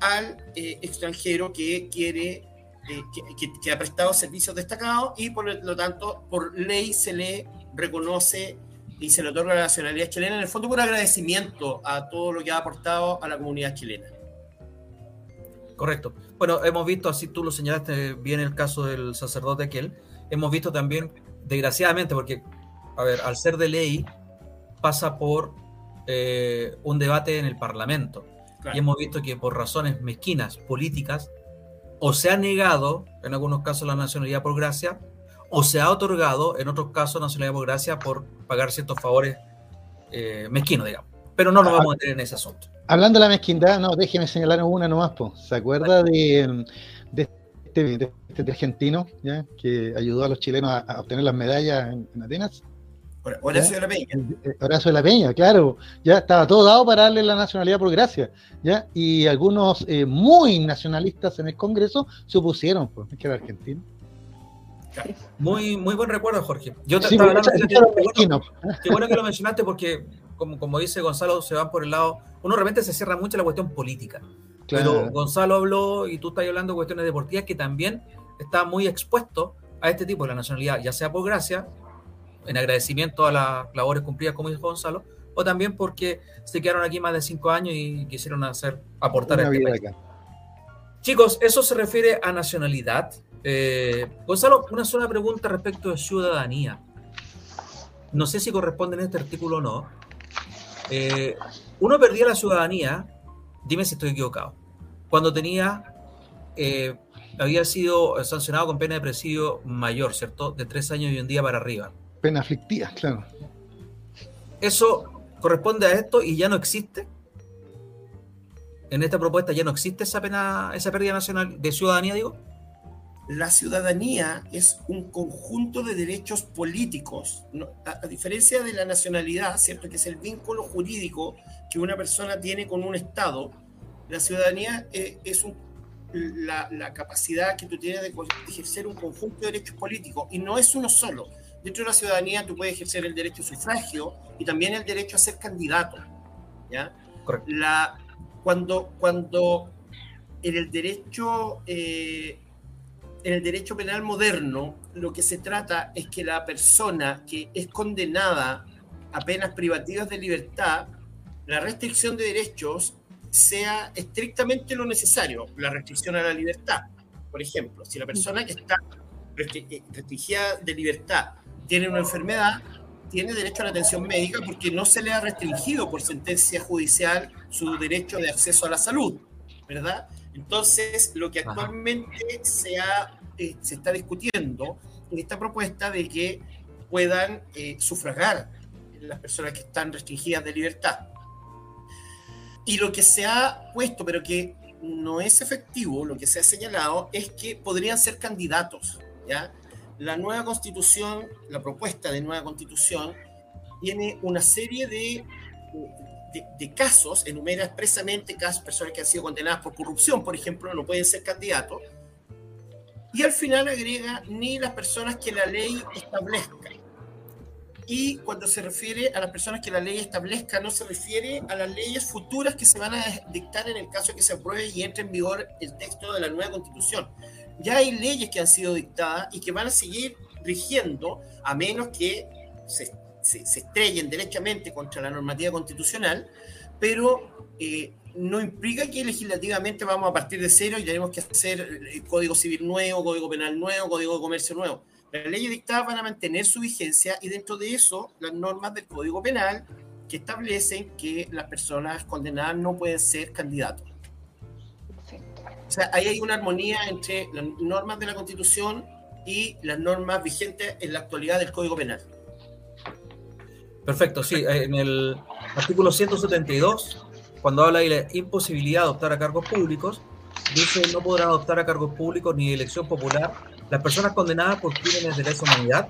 al eh, extranjero que quiere eh, que, ha prestado servicios destacados y por lo tanto por ley se le reconoce y se le otorga la nacionalidad chilena, en el fondo por agradecimiento a todo lo que ha aportado a la comunidad chilena. Correcto. Bueno, hemos visto, así tú lo señalaste bien el caso del sacerdote aquel, hemos visto también, desgraciadamente, porque, a ver, al ser de ley, pasa por eh, un debate en el Parlamento. Y hemos visto que por razones mezquinas, políticas, o se ha negado, en algunos casos, la nacionalidad por gracia, o se ha otorgado, en otros casos, nacionalidad por gracia por pagar ciertos favores eh, mezquinos, digamos. Pero no nos vamos a meter en ese asunto. Hablando de la mezquindad, no, déjeme señalar una nomás, po. ¿se acuerda de, este, este, argentino ¿ya? que ayudó a los chilenos a, obtener las medallas en, Atenas? Horacio de la Peña. Eh, Horacio de la Peña, claro. Ya estaba todo dado para darle la nacionalidad por gracia. ¿ya? Y algunos eh, muy nacionalistas en el Congreso se opusieron, pues, que era argentino. Muy, muy buen recuerdo, Jorge. Yo te estaba hablando de, qué, bueno, que lo mencionaste porque, como, como dice Gonzalo, se van por el lado. Uno realmente se cierra mucho la cuestión política. Pero Gonzalo habló y tú estás hablando de cuestiones deportivas que también está muy expuesto a este tipo de la nacionalidad, ya sea por gracia, en agradecimiento a las labores cumplidas, como dijo Gonzalo, o también porque se quedaron aquí más de cinco años y quisieron hacer aportar a este Chicos, eso se refiere a nacionalidad. Eh, Gonzalo, una sola pregunta respecto de ciudadanía. No sé si corresponde en este artículo o no. Eh, uno perdía la ciudadanía, dime si estoy equivocado, cuando tenía, eh, había sido sancionado con pena de presidio mayor, ¿cierto? De tres años y un día para arriba. Pena aflictiva, claro. ¿Eso corresponde a esto y ya no existe? En esta propuesta ya no existe esa pena, esa pérdida nacional de ciudadanía, digo la ciudadanía es un conjunto de derechos políticos, a, diferencia de la nacionalidad, ¿cierto? Que es el vínculo jurídico que una persona tiene con un Estado, la ciudadanía eh, es la, capacidad que tú tienes de ejercer un conjunto de derechos políticos y no es uno solo. Dentro de la ciudadanía tú puedes ejercer el derecho a sufragio y también el derecho a ser candidato. ¿ya? La, cuando, cuando en el derecho... Eh, en el derecho penal moderno lo que se trata es que la persona que es condenada a penas privativas de libertad, la restricción de derechos sea estrictamente lo necesario, la restricción a la libertad. Por ejemplo, si la persona que está eh, restringida de libertad tiene una enfermedad, tiene derecho a la atención médica porque no se le ha restringido por sentencia judicial su derecho de acceso a la salud, ¿verdad? Entonces, lo que actualmente se, eh, se está discutiendo en esta propuesta de que puedan eh, sufragar las personas que están restringidas de libertad. Y lo que se ha puesto, pero que no es efectivo, lo que se ha señalado es que podrían ser candidatos. ¿ya? La nueva constitución, la propuesta de nueva constitución, tiene una serie de de, casos, enumera expresamente casos, personas que han sido condenadas por corrupción, por ejemplo, no pueden ser candidatos, y al final agrega ni las personas que la ley establezca. Y cuando se refiere a las personas que la ley establezca, no se refiere a las leyes futuras que se van a dictar en el caso de que se apruebe y entre en vigor el texto de la nueva constitución. Ya hay leyes que han sido dictadas y que van a seguir rigiendo a menos que se estrellen derechamente contra la normativa constitucional, pero eh, no implica que legislativamente vamos a partir de cero y tenemos que hacer eh, código civil nuevo, código penal nuevo, código de comercio nuevo. Las leyes dictadas van a mantener su vigencia y dentro de eso las normas del código penal que establecen que las personas condenadas no pueden ser candidatos. O sea, ahí hay una armonía entre las normas de la Constitución y las normas vigentes en la actualidad del Código Penal. Perfecto, sí. En el artículo 172, cuando habla de la imposibilidad de adoptar a cargos públicos, dice no podrán adoptar a cargos públicos ni elección popular las personas condenadas por crímenes de lesa humanidad,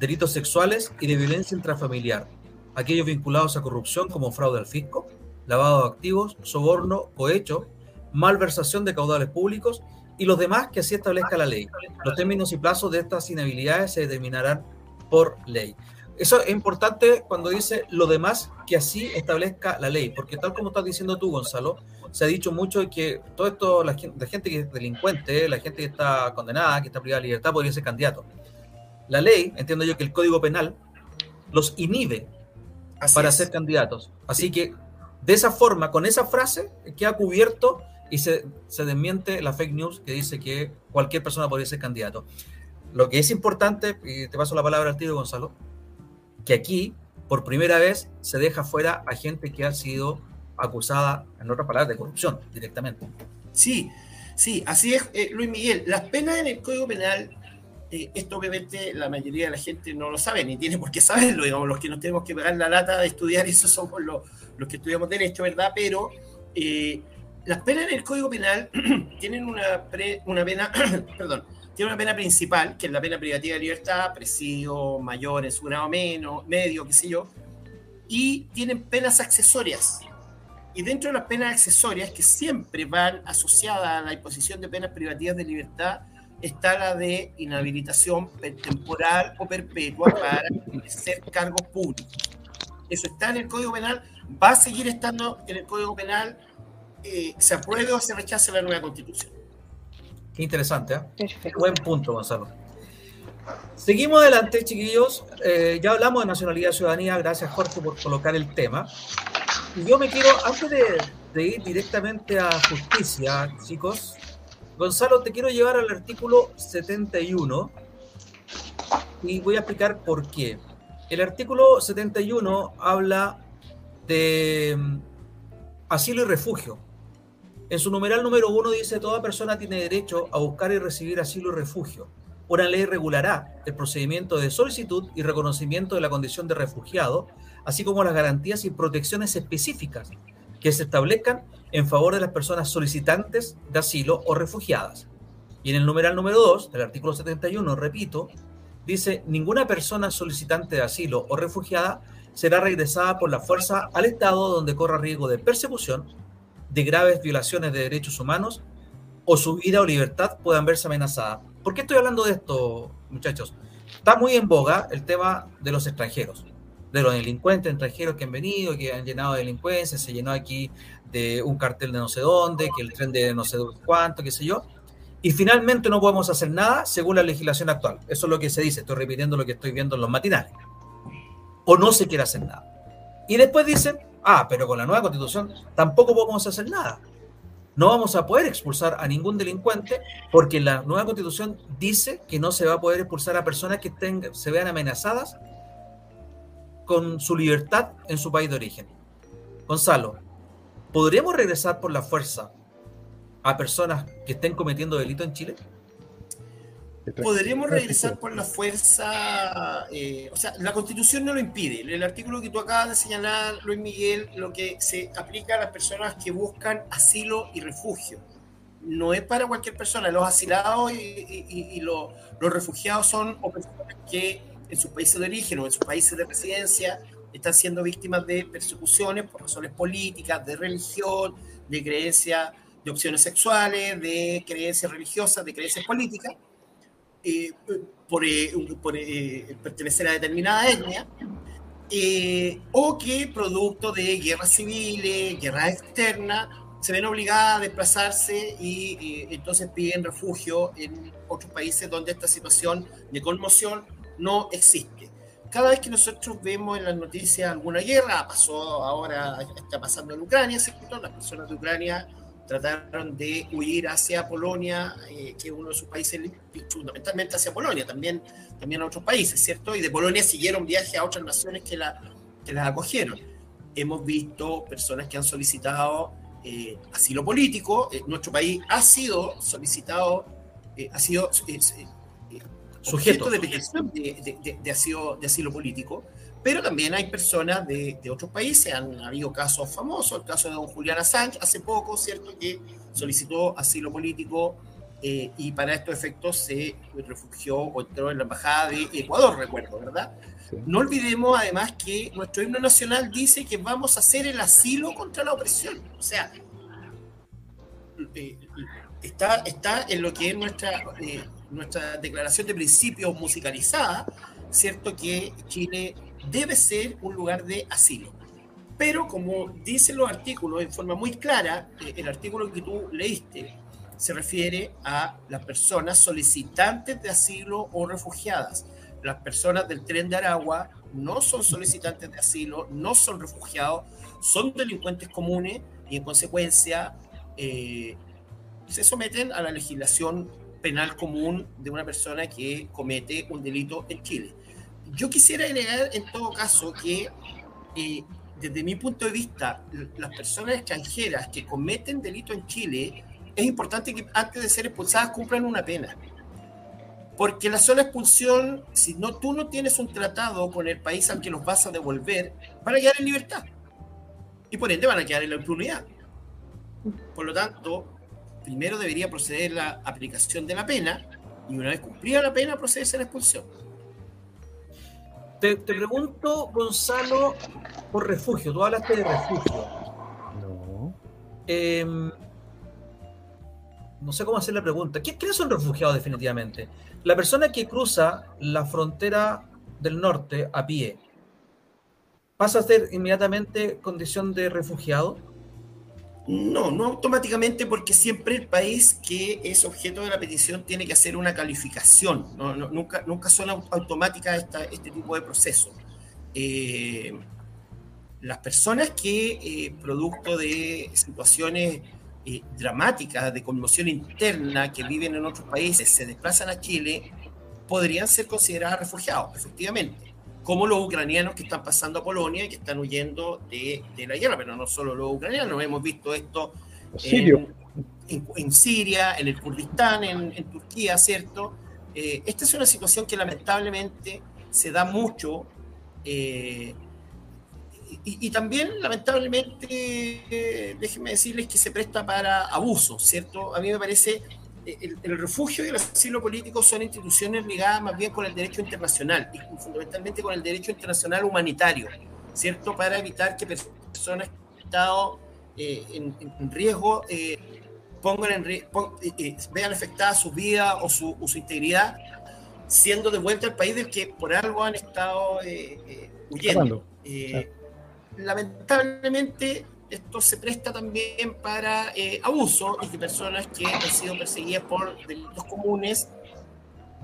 delitos sexuales y de violencia intrafamiliar, aquellos vinculados a corrupción como fraude al fisco, lavado de activos, soborno, cohecho, malversación de caudales públicos y los demás que así establezca la ley. Los términos y plazos de estas inhabilidades se determinarán por ley. eso es importante cuando dice lo demás que así establezca la ley, porque tal como estás diciendo tú, Gonzalo, se ha dicho mucho que todo esto, la gente, que es delincuente, la gente que está condenada, que está privada de libertad, podría ser candidato. La ley, entiendo yo que el Código Penal los inhibe para ser candidatos. Así que de esa forma, con esa frase, queda cubierto y se, se desmiente la fake news que dice que cualquier persona podría ser candidato. Lo que es importante, y te paso la palabra al tío Gonzalo, que aquí, por primera vez, se deja fuera a gente que ha sido acusada, en otras palabras, de corrupción directamente. Sí, sí, así es, eh, Luis Miguel. Las penas en el Código Penal, eh, esto obviamente la mayoría de la gente no lo sabe, ni tiene por qué saberlo, digamos, los que nos tenemos que pegar la lata de estudiar, eso somos los, los que estudiamos Derecho, ¿verdad? Pero eh, las penas en el Código Penal tienen una, una pena, perdón, tiene una pena principal, que es la pena privativa de libertad, presidio mayor en su grado menos, medio, qué sé yo, y tienen penas accesorias. Y dentro de las penas accesorias, que siempre van asociadas a la imposición de penas privativas de libertad, está la de inhabilitación temporal o perpetua para ejercer cargos públicos. Eso está en el Código Penal, va a seguir estando en el Código Penal, eh, se apruebe o se rechace la nueva Constitución. Qué interesante, ¿eh? Buen punto, Gonzalo. Seguimos adelante, chiquillos. Eh, ya hablamos de nacionalidad y ciudadanía. Gracias, Jorge, por colocar el tema. Y yo me quiero, antes de, ir directamente a justicia, chicos, Gonzalo, te quiero llevar al artículo 71 y voy a explicar por qué. El artículo 71 habla de mm, asilo y refugio. En su numeral número uno dice, toda persona tiene derecho a buscar y recibir asilo y refugio. Una ley regulará el procedimiento de solicitud y reconocimiento de la condición de refugiado, así como las garantías y protecciones específicas que se establezcan en favor de las personas solicitantes de asilo o refugiadas. Y en el numeral número 2 del artículo 71, repito, dice, ninguna persona solicitante de asilo o refugiada será regresada por la fuerza al Estado donde corra riesgo de persecución, de graves violaciones de derechos humanos o su vida o libertad puedan verse amenazada. ¿Por qué estoy hablando de esto, muchachos? Está muy en boga el tema de los extranjeros, de los delincuentes extranjeros que han venido, que han llenado de delincuencia, se llenó aquí de un cartel de no sé dónde, que el tren de no sé cuánto, qué sé yo. Y finalmente no podemos hacer nada según la legislación actual. Eso es lo que se dice, estoy repitiendo lo que estoy viendo en los matinales. O no se quiere hacer nada. Y después dicen, Ah, pero con la nueva constitución tampoco podemos hacer nada. No vamos a poder expulsar a ningún delincuente porque la nueva constitución dice que no se va a poder expulsar a personas que se vean amenazadas con su libertad en su país de origen. Gonzalo, ¿podremos regresar por la fuerza a personas que estén cometiendo delito en Chile? Podremos regresar por la fuerza, eh, o sea, la constitución no lo impide. El artículo que tú acabas de señalar, Luis Miguel, lo que se aplica a las personas que buscan asilo y refugio. No es para cualquier persona. Los asilados y, los, refugiados son personas que en sus países de origen o en sus países de residencia están siendo víctimas de persecuciones por razones políticas, de religión, de creencias, de opciones sexuales, de creencias religiosas, de creencias políticas eh, por, eh, eh, pertenecer a determinada etnia, o que producto de guerras civiles, guerras externas, se ven obligadas a desplazarse y entonces piden refugio en otros países donde esta situación de conmoción no existe. Cada vez que nosotros vemos en las noticias alguna guerra, pasó ahora, está pasando en Ucrania, ¿cierto? Las personas de Ucrania trataron de huir hacia Polonia, eh, que es uno de sus países, fundamentalmente hacia Polonia, también, también a otros países, ¿cierto? Y de Polonia siguieron viaje a otras naciones que, la, que las acogieron. Hemos visto personas que han solicitado eh, asilo político, eh, nuestro país ha sido solicitado, ha sido sujeto de petición de, de, de, asilo, de asilo político, pero también hay personas de, otros países, han habido casos famosos, el caso de don Julián Assange hace poco, ¿cierto?, que solicitó asilo político eh, y para estos efectos se refugió o entró en la embajada de Ecuador, recuerdo, ¿verdad? No olvidemos además que nuestro himno nacional dice que vamos a hacer el asilo contra la opresión. O sea, eh, está, está en lo que es nuestra, eh, nuestra declaración de principios musicalizada, cierto que Chile debe ser un lugar de asilo. Pero como dicen los artículos en forma muy clara, eh, el artículo que tú leíste se refiere a las personas solicitantes de asilo o refugiadas. Las personas del tren de Aragua no son solicitantes de asilo, no son refugiados, son delincuentes comunes y en consecuencia eh, se someten a la legislación penal común de una persona que comete un delito en Chile. Yo quisiera agregar en todo caso que eh, desde mi punto de vista, las personas extranjeras que cometen delito en Chile, es importante que antes de ser expulsadas cumplan una pena. Porque la sola expulsión, si no, tú no tienes un tratado con el país al que los vas a devolver, van a quedar en libertad. Y por ende van a quedar en la impunidad. Por lo tanto, primero debería proceder la aplicación de la pena y una vez cumplida la pena procederse a la expulsión. Te, pregunto, Gonzalo, por refugio. Tú hablaste de refugio. No. Em, no sé cómo hacer la pregunta. ¿Quiénes son refugiados definitivamente? La persona que cruza la frontera del norte a pie, ¿pasa a ser inmediatamente condición de refugiado? No, no automáticamente porque siempre el país que es objeto de la petición tiene que hacer una calificación. nunca, nunca son automáticas este tipo de procesos. Eh, las personas que, eh, producto de situaciones eh, dramáticas, de conmoción interna, que viven en otros países, se desplazan a Chile, podrían ser consideradas refugiados, efectivamente como los ucranianos que están pasando a Polonia y que están huyendo de, la guerra, pero no solo los ucranianos, hemos visto esto en, Siria, en el Kurdistán, en, Turquía, ¿cierto? Eh, esta es una situación que lamentablemente se da mucho eh, y, también lamentablemente, eh, déjenme decirles que se presta para abuso, ¿cierto? A mí me parece el, refugio y el asilo político son instituciones ligadas más bien con el derecho internacional y fundamentalmente con el derecho internacional humanitario, ¿cierto? Para evitar que personas que han estado eh, en, riesgo eh, pongan en, eh, vean afectada su vida o su, o su, integridad, siendo de vuelta al país del que por algo han estado huyendo. Lamentablemente, esto se presta también para eh, abuso y que personas que han sido perseguidas por delitos comunes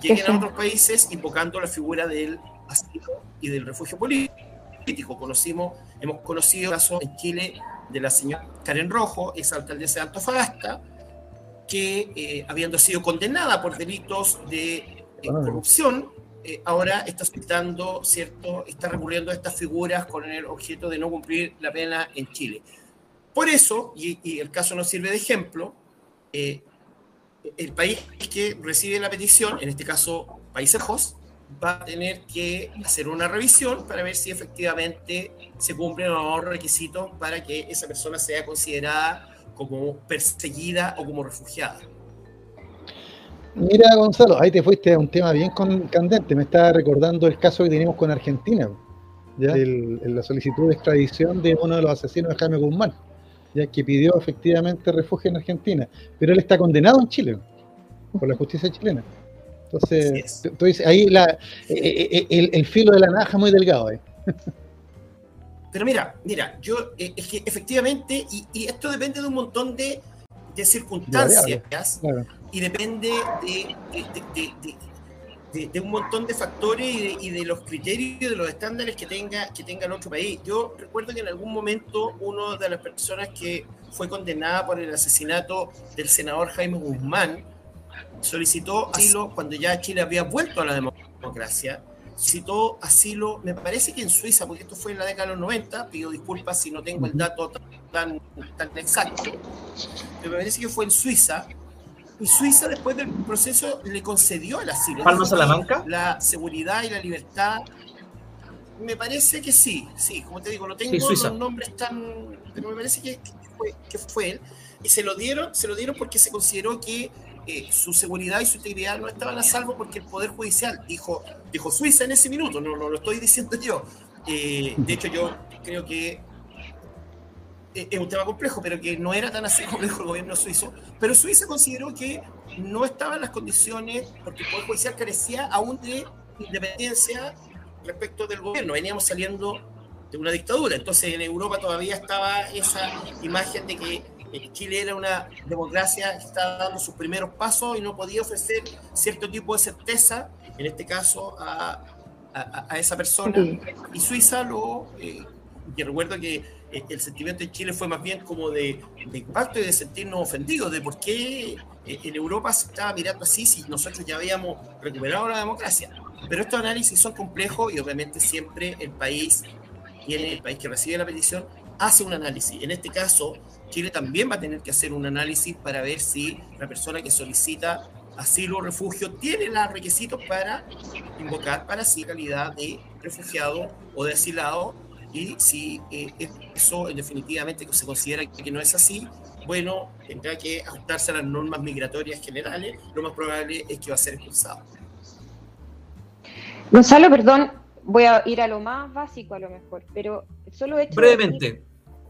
lleguen a otros países invocando la figura del asilo y del refugio político. Conocimos, hemos conocido casos en Chile de la señora Karen Rojo, ex alcaldesa de Antofagasta, que eh, habiendo sido condenada por delitos de eh, corrupción, ahora está citando, ¿cierto? Está recurriendo a estas figuras con el objeto de no cumplir la pena en Chile. Por eso, y, el caso nos sirve de ejemplo, eh, el país que recibe la petición, en este caso Países Bajos, va a tener que hacer una revisión para ver si efectivamente se cumplen los requisitos para que esa persona sea considerada como perseguida o como refugiada. Mira, Gonzalo, ahí te fuiste a un tema bien candente. Me estaba recordando el caso que teníamos con Argentina, ¿ya? la solicitud de extradición de uno de los asesinos de Jaime Guzmán ya que pidió efectivamente refugio en Argentina, pero él está condenado en Chile por la justicia chilena. Entonces, dices, ahí la, eh, eh, eh, el, filo de la navaja muy delgado. Pero mira, mira, yo es que efectivamente, y, esto depende de un montón de, circunstancias y depende de, de, un montón de factores y de, los criterios y de los estándares que tenga, que tenga el otro país. Yo recuerdo que en algún momento uno de las personas que fue condenada por el asesinato del senador Jaime Guzmán solicitó asilo cuando ya Chile había vuelto a la democracia. Solicitó asilo, me parece que en Suiza, porque esto fue en la década de los 90, pido disculpas si no tengo el dato tan, tan exacto, pero me parece que fue en Suiza y Suiza, después del proceso, le concedió el asilo. ¿Palma Salamanca? La seguridad y la libertad. Me parece que sí, sí, como te digo, no tengo los nombres tan. Pero me parece que, fue, que fue él. Y se lo dieron, se lo dieron porque se consideró que eh, su seguridad y su integridad no estaban a salvo porque el Poder Judicial dijo, dijo Suiza en ese minuto, no, lo estoy diciendo yo. Eh, de hecho, yo creo que es un tema complejo, pero que no era tan así complejo el gobierno suizo. Pero Suiza consideró que no estaban las condiciones, porque el Poder Judicial carecía aún de independencia respecto del gobierno. Veníamos saliendo de una dictadura. Entonces en Europa todavía estaba esa imagen de que eh, Chile era una democracia que estaba dando sus primeros pasos y no podía ofrecer cierto tipo de certeza, en este caso a, a, esa persona. Y Suiza lo, eh, que recuerdo que eh, el sentimiento en Chile fue más bien como de, de, impacto y de sentirnos ofendidos, de por qué en Europa se estaba mirando así si nosotros ya habíamos recuperado la democracia. Pero estos análisis son complejos y obviamente siempre el país tiene, el país que recibe la petición, hace un análisis. En este caso, Chile también va a tener que hacer un análisis para ver si la persona que solicita asilo o refugio tiene los requisitos para invocar para sí calidad de refugiado o de asilado y si eh, eso definitivamente se considera que no es así, bueno, tendrá que ajustarse a las normas migratorias generales, lo más probable es que va a ser expulsado. Gonzalo, perdón, voy a ir a lo más básico a lo mejor, pero solo hecho brevemente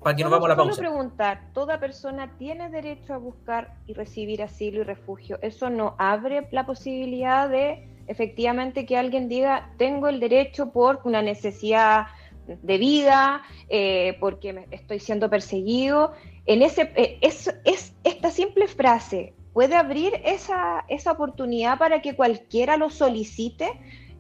para que nos vamos a la pausa. Solo preguntar, toda persona tiene derecho a buscar y recibir asilo y refugio. Eso no abre la posibilidad de efectivamente que alguien diga tengo el derecho por una necesidad de vida, eh, porque me estoy siendo perseguido. En ese eh, es, es esta simple frase puede abrir esa, esa oportunidad para que cualquiera lo solicite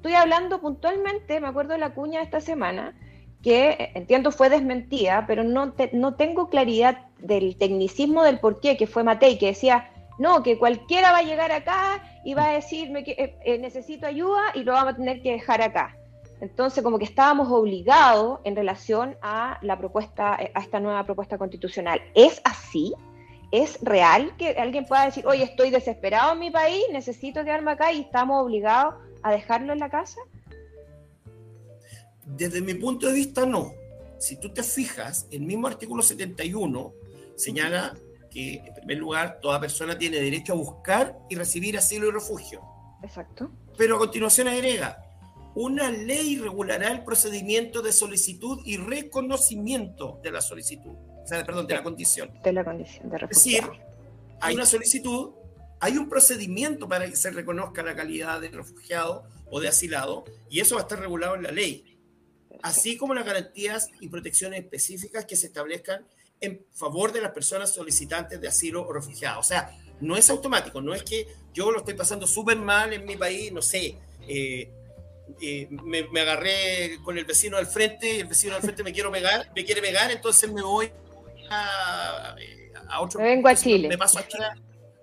Estoy hablando puntualmente, me acuerdo de la cuña de esta semana, que eh, entiendo fue desmentida, pero no, no tengo claridad del tecnicismo del por qué, que fue Matei, que decía, no, que cualquiera va a llegar acá y va a decirme que eh, necesito ayuda y lo vamos a tener que dejar acá. Entonces, como que estábamos obligados en relación a la propuesta, a esta nueva propuesta constitucional. ¿Es así? ¿Es real que alguien pueda decir, oye, estoy desesperado en mi país, necesito quedarme acá y estamos obligados a dejarlo en la casa? Desde mi punto de vista, no. Si tú te fijas, el mismo artículo 71 señala que, en primer lugar, toda persona tiene derecho a buscar y recibir asilo y refugio. Exacto. Pero a continuación agrega, una ley regulará el procedimiento de solicitud y reconocimiento de la solicitud, o sea, perdón, de la condición. De la condición de refugio. Es decir, hay una solicitud, hay un procedimiento para que se reconozca la calidad de refugiado o de asilado y eso va a estar regulado en la ley, así como las garantías y protecciones específicas que se establezcan en favor de las personas solicitantes de asilo o refugiado. O sea, no es automático, no es que yo lo estoy pasando súper mal en mi país, no sé, eh, eh, me, agarré con el vecino al frente y el vecino al frente me quiero pegar, me quiere pegar, entonces me voy a, a otro. Me vengo a Chile. Me paso a Chile.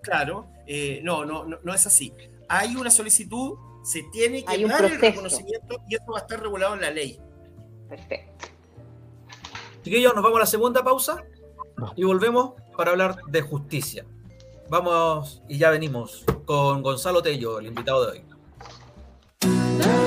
Claro, eh, no, no, no, es así. Hay una solicitud, se tiene que dar el reconocimiento y eso va a estar regulado en la ley. Perfecto. Chiquillos, nos vamos a la segunda pausa y volvemos para hablar de justicia. Vamos y ya venimos con Gonzalo Tello, el invitado de hoy.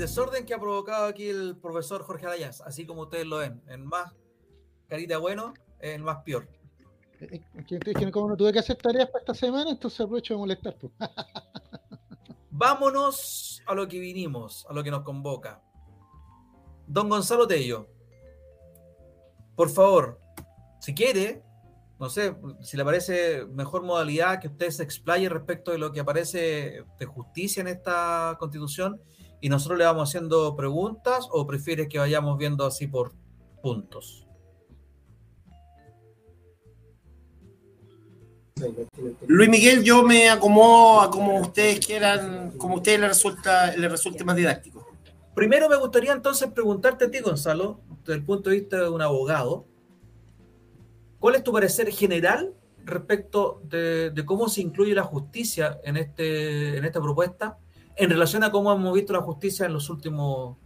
desorden que ha provocado aquí el profesor Jorge Arayas, así como ustedes lo ven, en más carita bueno, en más peor. Como no tuve que hacer tareas para esta semana, entonces aprovecho de molestar. pues. Vámonos a lo que vinimos, a lo que nos convoca. Don Gonzalo Tello, por favor, si quiere, no sé, si le parece mejor modalidad que usted se explaye respecto de lo que aparece de justicia en esta constitución y nosotros le vamos haciendo preguntas o prefiere que vayamos viendo así por puntos. Luis Miguel, yo me acomodo a como ustedes quieran, como a ustedes les resulta, les resulte más didáctico. Primero me gustaría entonces preguntarte a ti, Gonzalo, desde el punto de vista de un abogado, ¿cuál es tu parecer general respecto de, cómo se incluye la justicia en, este, en esta propuesta en relación a cómo hemos visto la justicia en los últimos,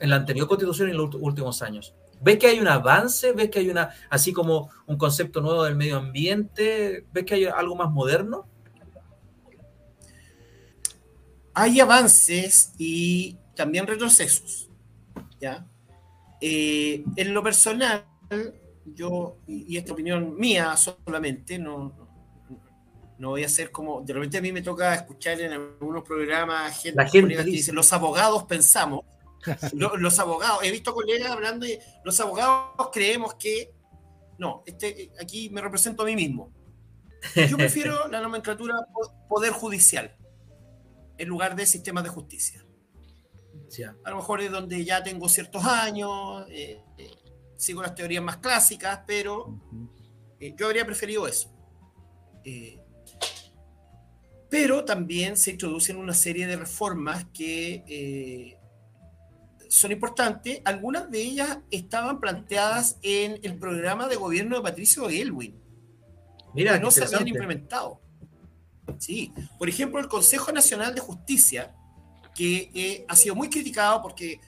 en la anterior constitución y en los últimos años. ¿Ves que hay un avance? ¿Ves que hay una, así como un concepto nuevo del medio ambiente? ¿Ves que hay algo más moderno? Hay avances y también retrocesos. ¿ya? Eh, en lo personal, yo, y esta opinión mía solamente, no, no voy a ser como, de repente a mí me toca escuchar en algunos programas gente, que dice, los abogados pensamos, los, abogados, he visto colegas hablando de, los abogados creemos que, no, este, aquí me represento a mí mismo. Yo prefiero la nomenclatura poder judicial en lugar de sistemas de justicia. A lo mejor es donde ya tengo ciertos años, eh, eh, sigo las teorías más clásicas, pero eh, yo habría preferido eso. Pero también se introducen una serie de reformas que son importantes. Algunas de ellas estaban planteadas en el programa de gobierno de Patricio Elwin. Mira, no se habían implementado. Sí, por ejemplo, el Consejo Nacional de Justicia que eh, ha sido muy criticado porque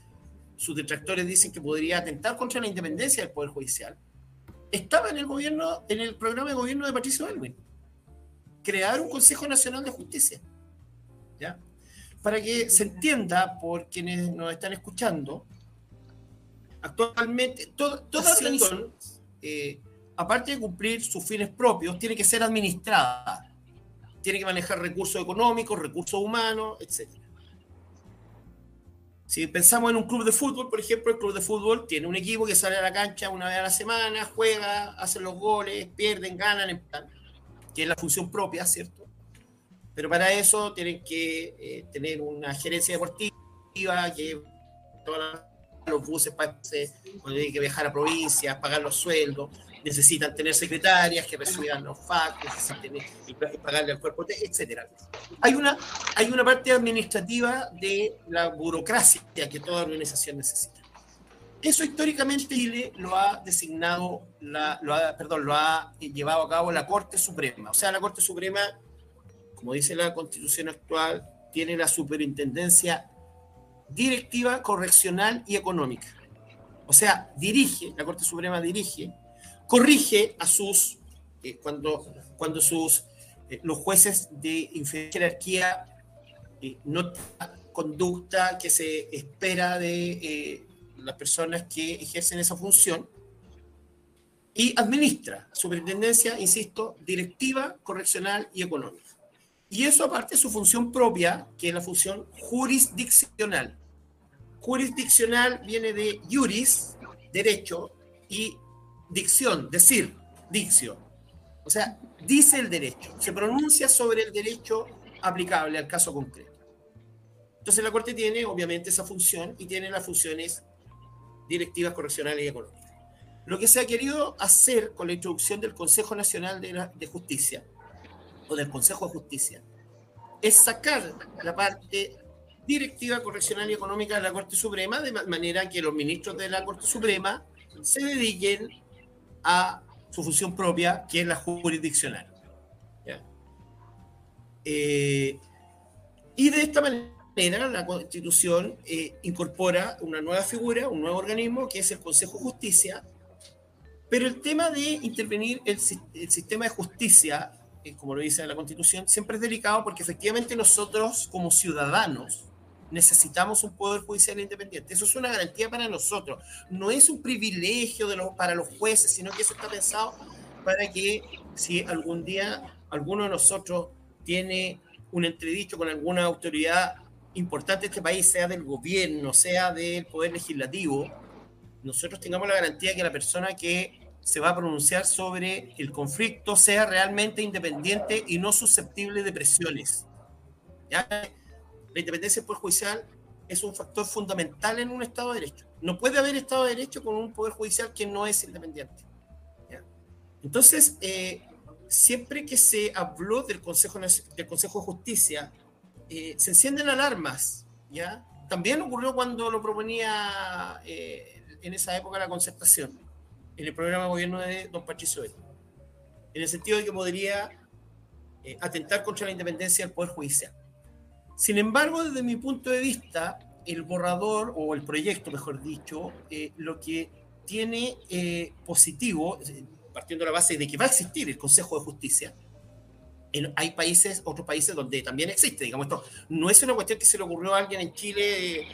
sus detractores dicen que podría atentar contra la independencia del Poder Judicial, estaba en el gobierno, en el programa de gobierno de Patricio Elwin. Crear un Consejo Nacional de Justicia. ¿Ya? Para que se entienda por quienes nos están escuchando, actualmente toda organización, eh, aparte de cumplir sus fines propios, tiene que ser administrada. Tiene que manejar recursos económicos, recursos humanos, etc. Si pensamos en un club de fútbol, por ejemplo, el club de fútbol tiene un equipo que sale a la cancha una vez a la semana, juega, hace los goles, pierden, ganan, que es la función propia, ¿cierto? Pero para eso tienen que eh, tener una gerencia deportiva, que todos los buses para cuando tienen que viajar a provincias, pagar los sueldos, necesitan tener secretarias que reciban los factos, y pagarle al cuerpo, etcétera. Hay una, hay una parte administrativa de la burocracia que toda organización necesita. Eso históricamente Chile lo ha designado, la, lo ha, perdón, lo ha llevado a cabo la Corte Suprema. O sea, la Corte Suprema, como dice la Constitución actual, tiene la superintendencia directiva, correccional y económica. O sea, dirige, la Corte Suprema dirige corrige a sus, eh, cuando, cuando sus, eh, los jueces de inferior jerarquía eh, no conducta que se espera de las personas que ejercen esa función y administra superintendencia, insisto, directiva, correccional y económica. Y eso aparte de su función propia, que es la función jurisdiccional. Jurisdiccional viene de juris, derecho, y dicción, decir, dicción. O sea, dice el derecho, se pronuncia sobre el derecho aplicable al caso concreto. Entonces la Corte tiene obviamente esa función y tiene las funciones directivas, correccionales y económicas. Lo que se ha querido hacer con la introducción del Consejo Nacional de, Justicia o del Consejo de Justicia es sacar la parte directiva, correccional y económica de la Corte Suprema de manera que los ministros de la Corte Suprema se dediquen a su función propia, que es la jurisdiccional. Eh, y de esta manera la Constitución eh, incorpora una nueva figura, un nuevo organismo, que es el Consejo de Justicia, pero el tema de intervenir el, el sistema de justicia, eh, como lo dice la Constitución, siempre es delicado porque efectivamente nosotros como ciudadanos, necesitamos un poder judicial independiente. Eso es una garantía para nosotros. No es un privilegio de para los jueces, sino que eso está pensado para que si algún día alguno de nosotros tiene un entredicho con alguna autoridad importante este país, sea del gobierno, sea del poder legislativo, nosotros tengamos la garantía que la persona que se va a pronunciar sobre el conflicto sea realmente independiente y no susceptible de presiones. ¿Ya? la independencia Judicial es un factor fundamental en un Estado de Derecho. No puede haber Estado de Derecho con un Poder Judicial que no es independiente. Entonces, eh, siempre que se habló del Consejo, del Consejo de Justicia, eh, se encienden alarmas. ¿ya? También ocurrió cuando lo proponía eh, en esa época la concertación, en el programa de gobierno de don Patricio en el sentido de que podría eh, atentar contra la independencia del Poder Judicial. Sin embargo, desde mi punto de vista, el borrador o el proyecto, mejor dicho, lo que tiene positivo, partiendo de la base de que va a existir el Consejo de Justicia, hay países, otros países donde también existe, digamos, esto no es una cuestión que se le ocurrió a alguien en Chile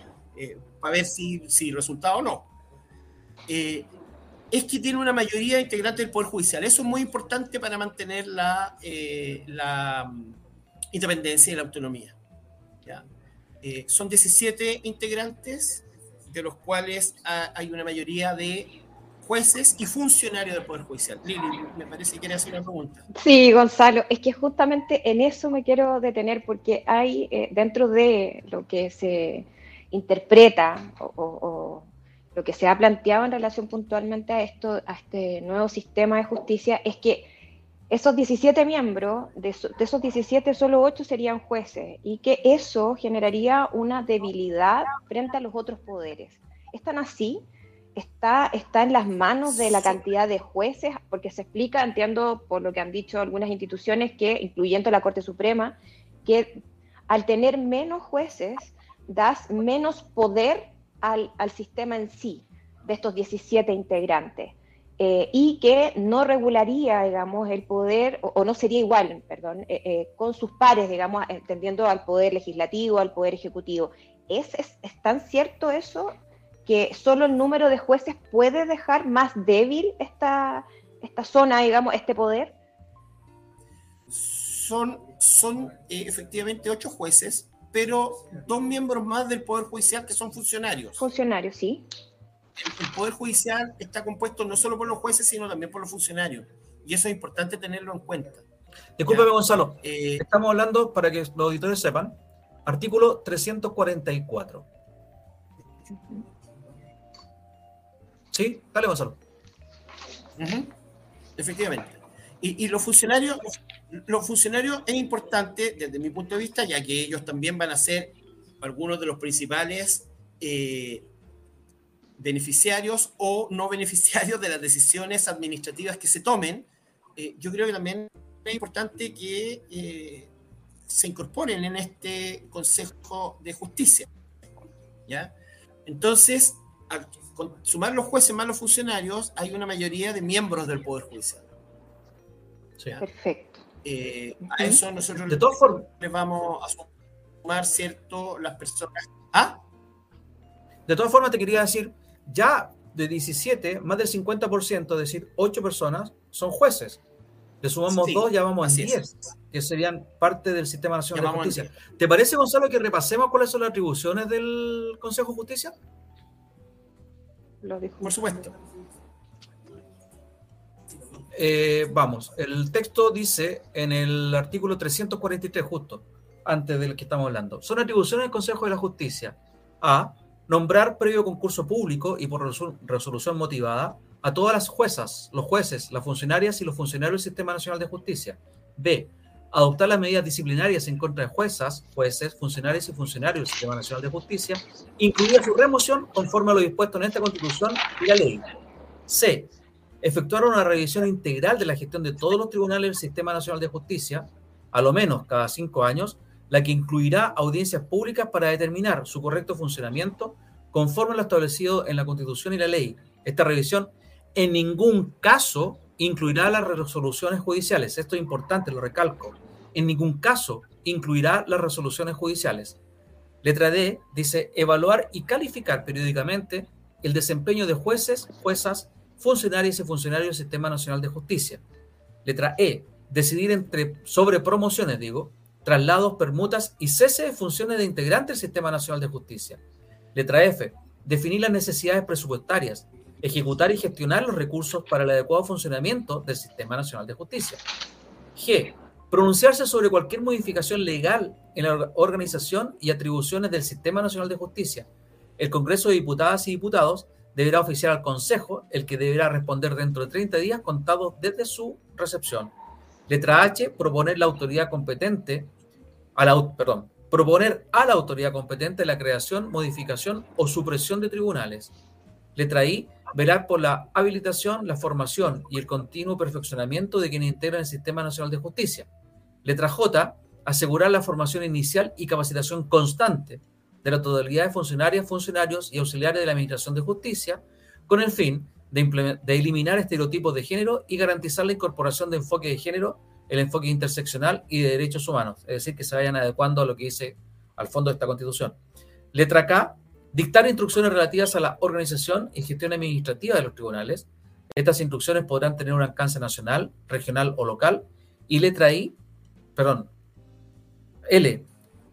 para ver si, si resultaba o no. es que tiene una mayoría integrante del Poder Judicial. Eso es muy importante para mantener la, mm, independencia y la autonomía. Eh, son 17 integrantes, de los cuales hay una mayoría de jueces y funcionarios del Poder Judicial. Lili, me parece que quiere hacer una pregunta. Sí, Gonzalo, es que justamente en eso me quiero detener porque hay eh, dentro de lo que se interpreta o, lo que se ha planteado en relación puntualmente a esto, a este nuevo sistema de justicia, es que esos 17 miembros, de, esos 17, solo 8 serían jueces y que eso generaría una debilidad frente a los otros poderes. ¿Es tan así? Está, está en las manos de la cantidad de jueces, porque se explica, entiendo por lo que han dicho algunas instituciones, que, incluyendo la Corte Suprema, que al tener menos jueces, das menos poder al, al sistema en sí, de estos 17 integrantes. Eh, y que no regularía, digamos, el poder, o, no sería igual, perdón, eh, eh, con sus pares, digamos, entendiendo al poder legislativo, al poder ejecutivo. ¿Es, es, tan cierto eso que solo el número de jueces puede dejar más débil esta, esta zona, digamos, este poder? Son, son efectivamente ocho jueces, pero dos miembros más del Poder Judicial que son funcionarios. Funcionarios, sí el Poder Judicial está compuesto no solo por los jueces, sino también por los funcionarios. Y eso es importante tenerlo en cuenta. Discúlpeme, Gonzalo. Eh, Estamos hablando, para que los auditores sepan, artículo 344. ¿Sí? Dale, Gonzalo. Efectivamente. Y, los funcionarios, los funcionarios es importante desde mi punto de vista, ya que ellos también van a ser algunos de los principales eh, beneficiarios o no beneficiarios de las decisiones administrativas que se tomen, eh, yo creo que también es importante que eh, se incorporen en este Consejo de Justicia. ¿ya? Entonces, sumar los jueces más los funcionarios, hay una mayoría de miembros del Poder Judicial. Perfecto. Eh, a eso nosotros de todas formas les vamos a sumar, ¿cierto? Las personas. ¿Ah? De todas formas, te quería decir ya de 17, más del 50%, es decir, 8 personas, son jueces. Le sumamos dos, ya vamos a 10, que serían parte del Sistema Nacional de Justicia. ¿Te parece, Gonzalo, que repasemos cuáles son las atribuciones del Consejo de Justicia? Lo. Por supuesto. Eh, vamos, el texto dice en el artículo 343, justo antes del que estamos hablando, son atribuciones del Consejo de la Justicia a Nombrar previo concurso público y por resolución motivada a todas las juezas, los jueces, las funcionarias y los funcionarios del Sistema Nacional de Justicia. B. Adoptar las medidas disciplinarias en contra de juezas, jueces, funcionarios y funcionarios del Sistema Nacional de Justicia, incluida su remoción conforme a lo dispuesto en esta Constitución y la ley. C. Efectuar una revisión integral de la gestión de todos los tribunales del Sistema Nacional de Justicia, a lo menos cada cinco años, la que incluirá audiencias públicas para determinar su correcto funcionamiento conforme a lo establecido en la Constitución y la ley. Esta revisión en ningún caso incluirá las resoluciones judiciales. Esto es importante, lo recalco. En ningún caso incluirá las resoluciones judiciales. Letra D dice evaluar y calificar periódicamente el desempeño de jueces, juezas, funcionarios y funcionarios del Sistema Nacional de Justicia. Letra E, decidir sobre promociones, digo, traslados, permutas y cese de funciones de integrantes del Sistema Nacional de Justicia. Letra F. Definir las necesidades presupuestarias, ejecutar y gestionar los recursos para el adecuado funcionamiento del Sistema Nacional de Justicia. G. Pronunciarse sobre cualquier modificación legal en la organización y atribuciones del Sistema Nacional de Justicia. El Congreso de Diputadas y Diputados deberá oficiar al Consejo, el que deberá responder dentro de 30 días contados desde su recepción. Letra H. Proponer la autoridad competente a la, perdón, proponer a la autoridad competente la creación, modificación o supresión de tribunales. Letra I, velar por la habilitación, la formación y el continuo perfeccionamiento de quienes integran el Sistema Nacional de Justicia. Letra J, asegurar la formación inicial y capacitación constante de la totalidad de funcionarias, funcionarios y auxiliares de la Administración de Justicia, con el fin de, de eliminar estereotipos de género y garantizar la incorporación de enfoque de género, el enfoque interseccional y de derechos humanos, es decir, que se vayan adecuando a lo que dice al fondo de esta Constitución. Letra K, dictar instrucciones relativas a la organización y gestión administrativa de los tribunales. Estas instrucciones podrán tener un alcance nacional, regional o local. Y letra I, perdón, L,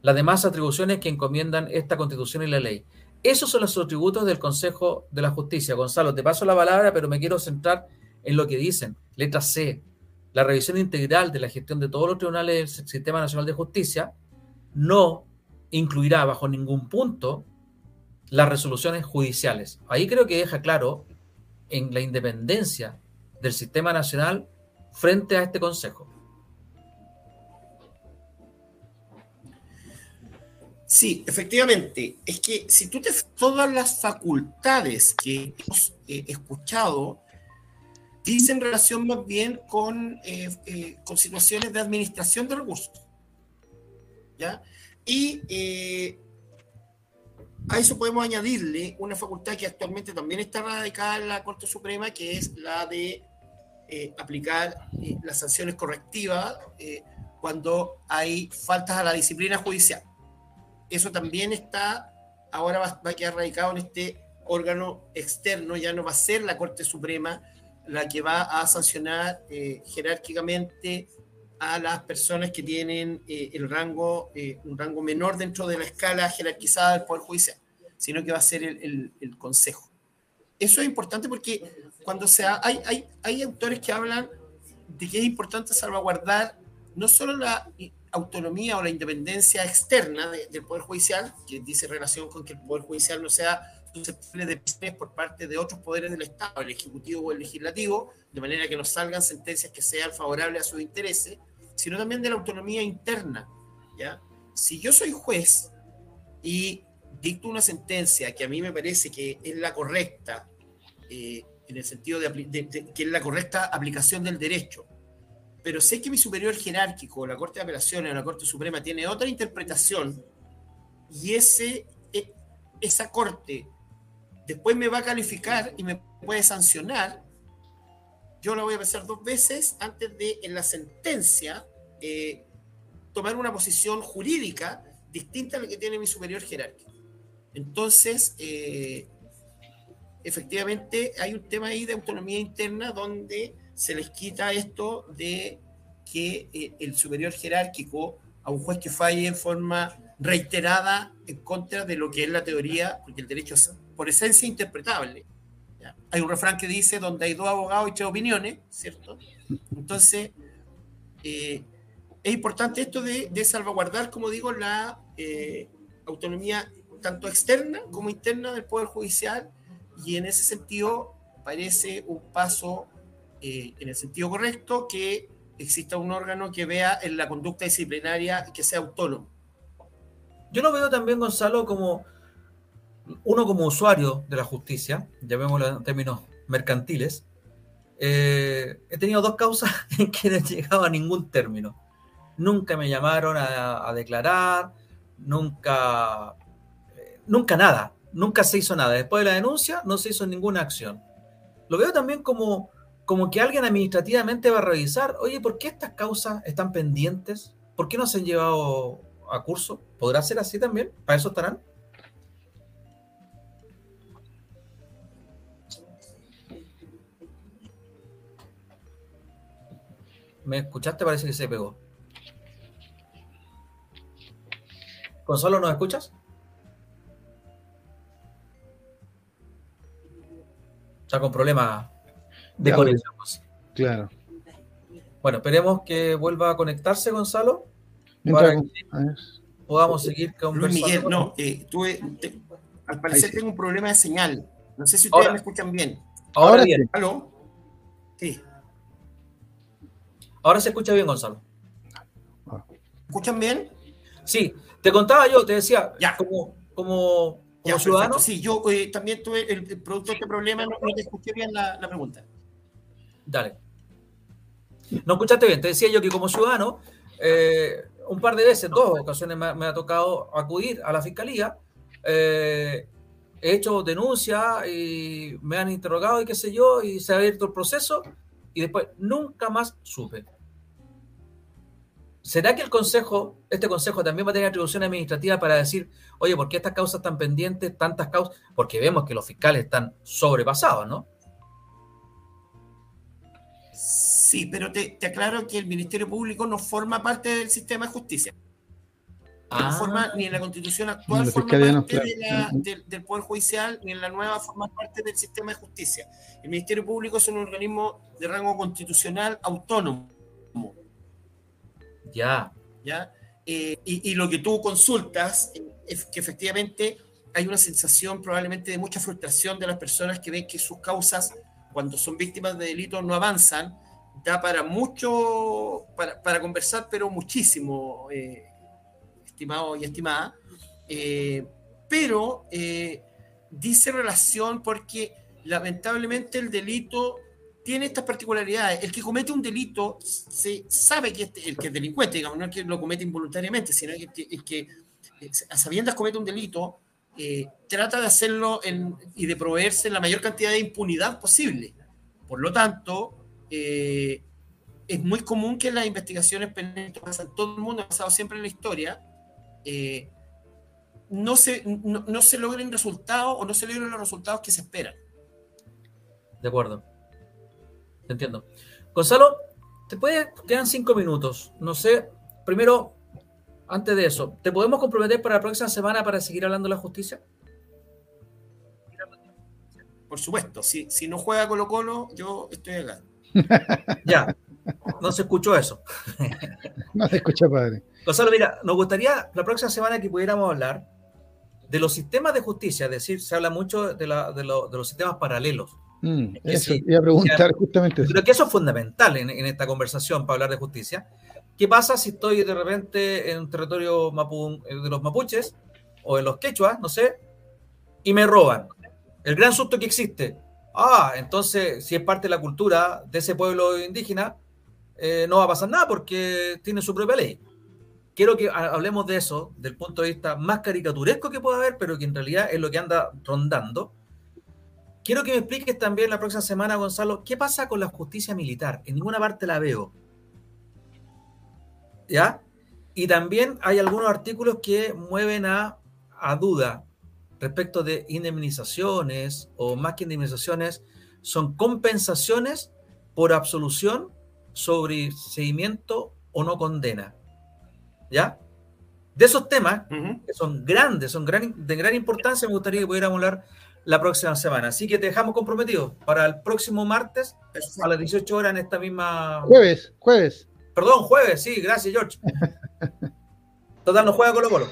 las demás atribuciones que encomiendan esta constitución y la ley. Esos son los atributos del Consejo de la Justicia. Gonzalo, te paso la palabra, pero me quiero centrar en lo que dicen. Letra C, la revisión integral de la gestión de todos los tribunales del Sistema Nacional de Justicia no incluirá bajo ningún punto las resoluciones judiciales. Ahí creo que deja claro en la independencia del sistema nacional frente a este Consejo. Sí, efectivamente. Es que si tú te todas las facultades que hemos eh, escuchado dicen relación más bien con, eh, eh, con situaciones de administración de recursos. ¿Ya? Y a eso podemos añadirle una facultad que actualmente también está radicada en la Corte Suprema, que es la de aplicar las sanciones correctivas cuando hay faltas a la disciplina judicial. Eso también está, ahora va, a quedar radicado en este órgano externo, ya no va a ser la Corte Suprema la que va a sancionar eh, jerárquicamente a las personas que tienen eh, el rango, eh, un rango menor dentro de la escala jerarquizada del Poder Judicial, sino que va a ser el, Consejo. Eso es importante porque cuando sea, hay, hay, hay autores que hablan de que es importante salvaguardar no solo la autonomía o la independencia externa del Poder Judicial, que dice relación con que el Poder Judicial no sea de presiones por parte de otros poderes del Estado, el Ejecutivo o el Legislativo, de manera que no salgan sentencias que sean favorables a sus intereses, sino también de la autonomía interna. ¿ya? Si yo soy juez y dicto una sentencia que a mí me parece que es la correcta, eh, en el sentido de, que es la correcta aplicación del derecho, pero sé que mi superior jerárquico, la Corte de Apelaciones o la Corte Suprema, tiene otra interpretación y ese, e, esa Corte después me va a calificar y me puede sancionar, yo la voy a pensar dos veces antes de en la sentencia eh, tomar una posición jurídica distinta a la que tiene mi superior jerárquico. Entonces, eh, efectivamente, hay un tema ahí de autonomía interna donde se les quita esto de que eh, el superior jerárquico a un juez que falle en forma reiterada en contra de lo que es la teoría, porque el derecho es por esencia interpretable. Hay un refrán que dice donde hay dos abogados y tres opiniones, ¿cierto? Entonces, eh, es importante esto de, salvaguardar, como digo, la eh, autonomía tanto externa como interna del Poder Judicial y en ese sentido parece un paso eh, en el sentido correcto que exista un órgano que vea en la conducta disciplinaria que sea autónomo. Yo lo veo también, Gonzalo, como uno como usuario de la justicia, llamémoslo en términos mercantiles, eh, he tenido dos causas en que no he llegado a ningún término. Nunca me llamaron a, declarar, nunca, eh, nunca nada, nunca se hizo nada. Después de la denuncia no se hizo ninguna acción. Lo veo también como como que alguien administrativamente va a revisar, oye, ¿por qué estas causas están pendientes? ¿Por qué no se han llevado a curso? ¿Podrá ser así también? ¿Para eso estarán? ¿Me escuchaste? Parece que se pegó. Gonzalo, ¿nos escuchas? Está con problemas de conexión. Claro. Bueno, esperemos que vuelva a conectarse, Gonzalo, para que podamos seguir conversando. Luis Miguel, no, eh, tuve, al parecer tengo un problema de señal. No sé si ustedes me escuchan bien. Ahora, bien. ¿Aló? Sí. Ahora se escucha bien, Gonzalo. ¿Escuchan bien? Sí, te contaba yo, te decía, ya. como, como como ciudadano. Sí, yo eh, también tuve el, producto de este problema, no, te escuché bien la, pregunta. Dale. No escuchaste bien, te decía yo que como ciudadano, eh, un par de veces, dos ocasiones me, ha tocado acudir a la fiscalía. Eh, he hecho denuncia y me han interrogado y qué sé yo, y se ha abierto el proceso y después nunca más supe. ¿Será que el Consejo, este Consejo también va a tener atribución administrativa para decir, oye, ¿por qué estas causas están pendientes, tantas causas? Porque vemos que los fiscales están sobrepasados, ¿no? Sí, pero te, aclaro que el Ministerio Público no forma parte del sistema de justicia. No ah. forma ni en la constitución actual forma parte del Poder Judicial, ni en la nueva forma parte del sistema de justicia. El Ministerio Público es un organismo de rango constitucional autónomo ya. ¿Ya? Eh, y, lo que tú consultas es que efectivamente hay una sensación probablemente de mucha frustración de las personas que ven que sus causas, cuando son víctimas de delitos, no avanzan. Da para mucho, para, conversar, pero muchísimo, eh, estimado y estimada. Eh, pero dice relación porque lamentablemente el delito tiene estas particularidades. El que comete un delito se sabe que este, el que es delincuente, digamos, no es que lo comete involuntariamente, sino que el que eh, a sabiendas comete un delito, eh, trata de hacerlo y de proveerse la mayor cantidad de impunidad posible. Por lo tanto, eh, es muy común que las investigaciones penales, todo el mundo ha pasado siempre en la historia, no, se, no, no se logren resultados o no se logren los resultados que se esperan. De acuerdo. Entiendo. Gonzalo, te puede, quedan cinco minutos. No sé, primero, antes de eso, ¿te podemos comprometer para la próxima semana para seguir hablando de la justicia? Por supuesto, si, si no juega Colo Colo, yo estoy acá. ya, no se escuchó eso. no se escucha, padre. Gonzalo, mira, nos gustaría la próxima semana que pudiéramos hablar de los sistemas de justicia, es decir, se habla mucho de, de los sistemas paralelos. Mm, eso, iba a preguntar justamente eso. Creo que eso es fundamental en, esta conversación para hablar de justicia. ¿Qué pasa si estoy de repente en un territorio eh, de los mapuches o en los quechuas, no sé, y me roban? El gran susto que existe. Ah, entonces, si es parte de la cultura de ese pueblo indígena, eh, no va a pasar nada porque tiene su propia ley. Quiero que hablemos de eso, del punto de vista más caricaturesco que pueda haber, pero que en realidad es lo que anda rondando Quiero que me expliques también la próxima semana, Gonzalo, ¿qué pasa con la justicia militar? En ninguna parte la veo. ¿Ya? Y también hay algunos artículos que mueven a, a duda respecto de indemnizaciones o más que indemnizaciones, son compensaciones por absolución sobre seguimiento o no condena. ¿Ya? De esos temas, que son grandes, son de gran importancia, me gustaría que pudiéramos hablar la próxima semana. Así que te dejamos comprometido para el próximo martes a las 18 horas en esta misma. Jueves, jueves. Perdón, jueves, sí, gracias, George. Total, no juega Colo Colo.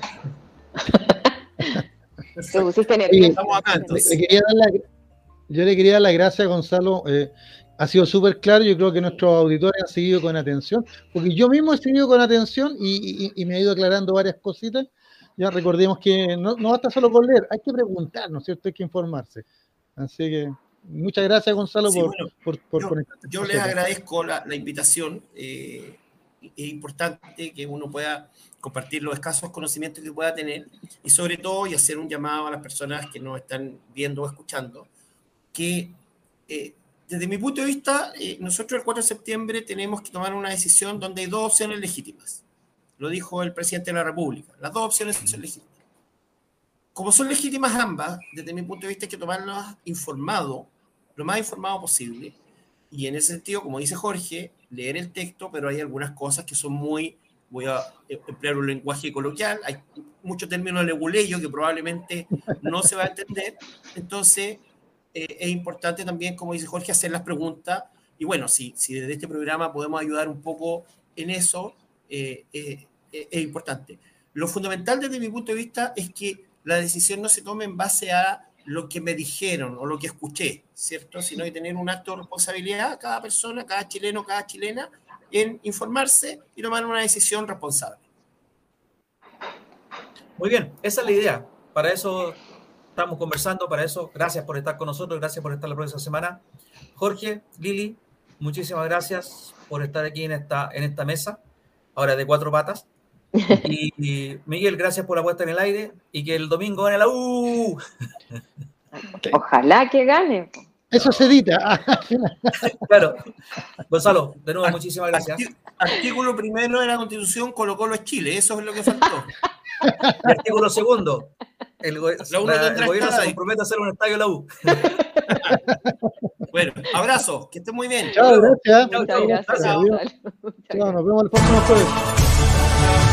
yo le quería dar las gracias, Gonzalo. Eh, ha sido súper claro. Yo creo que nuestros auditores han seguido con atención, porque yo mismo he seguido con atención y me ha ido aclarando varias cositas ya recordemos que no, no basta solo con leer, hay que preguntar, ¿no es cierto? Hay que informarse. Así que muchas gracias, Gonzalo, por, por, Yo, yo les agradezco la, la invitación. Eh, es importante que uno pueda compartir los escasos conocimientos que pueda tener y sobre todo y hacer un llamado a las personas que nos están viendo o escuchando, que eh, desde mi punto de vista, eh, nosotros el 4 de septiembre tenemos que tomar una decisión donde hay dos opciones legítimas lo dijo el presidente de la República. Las dos opciones son legítimas. Como son legítimas ambas, desde mi punto de vista hay que tomarlas informado, lo más informado posible. Y en ese sentido, como dice Jorge, leer el texto, pero hay algunas cosas que son muy, voy a emplear un lenguaje coloquial, hay muchos términos leguleyo que probablemente no se va a entender. Entonces, eh, es importante también, como dice Jorge, hacer las preguntas. Y bueno, si, si desde este programa podemos ayudar un poco en eso, eh, eh, eh, es importante. Lo fundamental desde mi punto de vista es que la decisión no se tome en base a lo que me dijeron o lo que escuché, ¿cierto? Sino de tener un acto de responsabilidad cada persona, cada chileno, cada chilena, en informarse y tomar una decisión responsable. Muy bien, esa es la idea. Para eso estamos conversando para eso. Gracias por estar con nosotros, gracias por estar la próxima semana. Jorge, Lili, muchísimas gracias por estar aquí en esta, en esta mesa, ahora de cuatro patas. Y, Miguel, gracias por la puesta en el aire y que el domingo gane la U. Ojalá que gane. Eso se edita. claro. Gonzalo, de nuevo, muchísimas gracias. Artículo primero de la Constitución colocó los Chile, eso es lo que faltó. Y artículo segundo, el, gobierno se compromete a hacer un estadio la U. bueno, abrazo, que esté muy bien. Chao, gracias. Chao, chao, gracias. Chao, nos vemos el próximo jueves.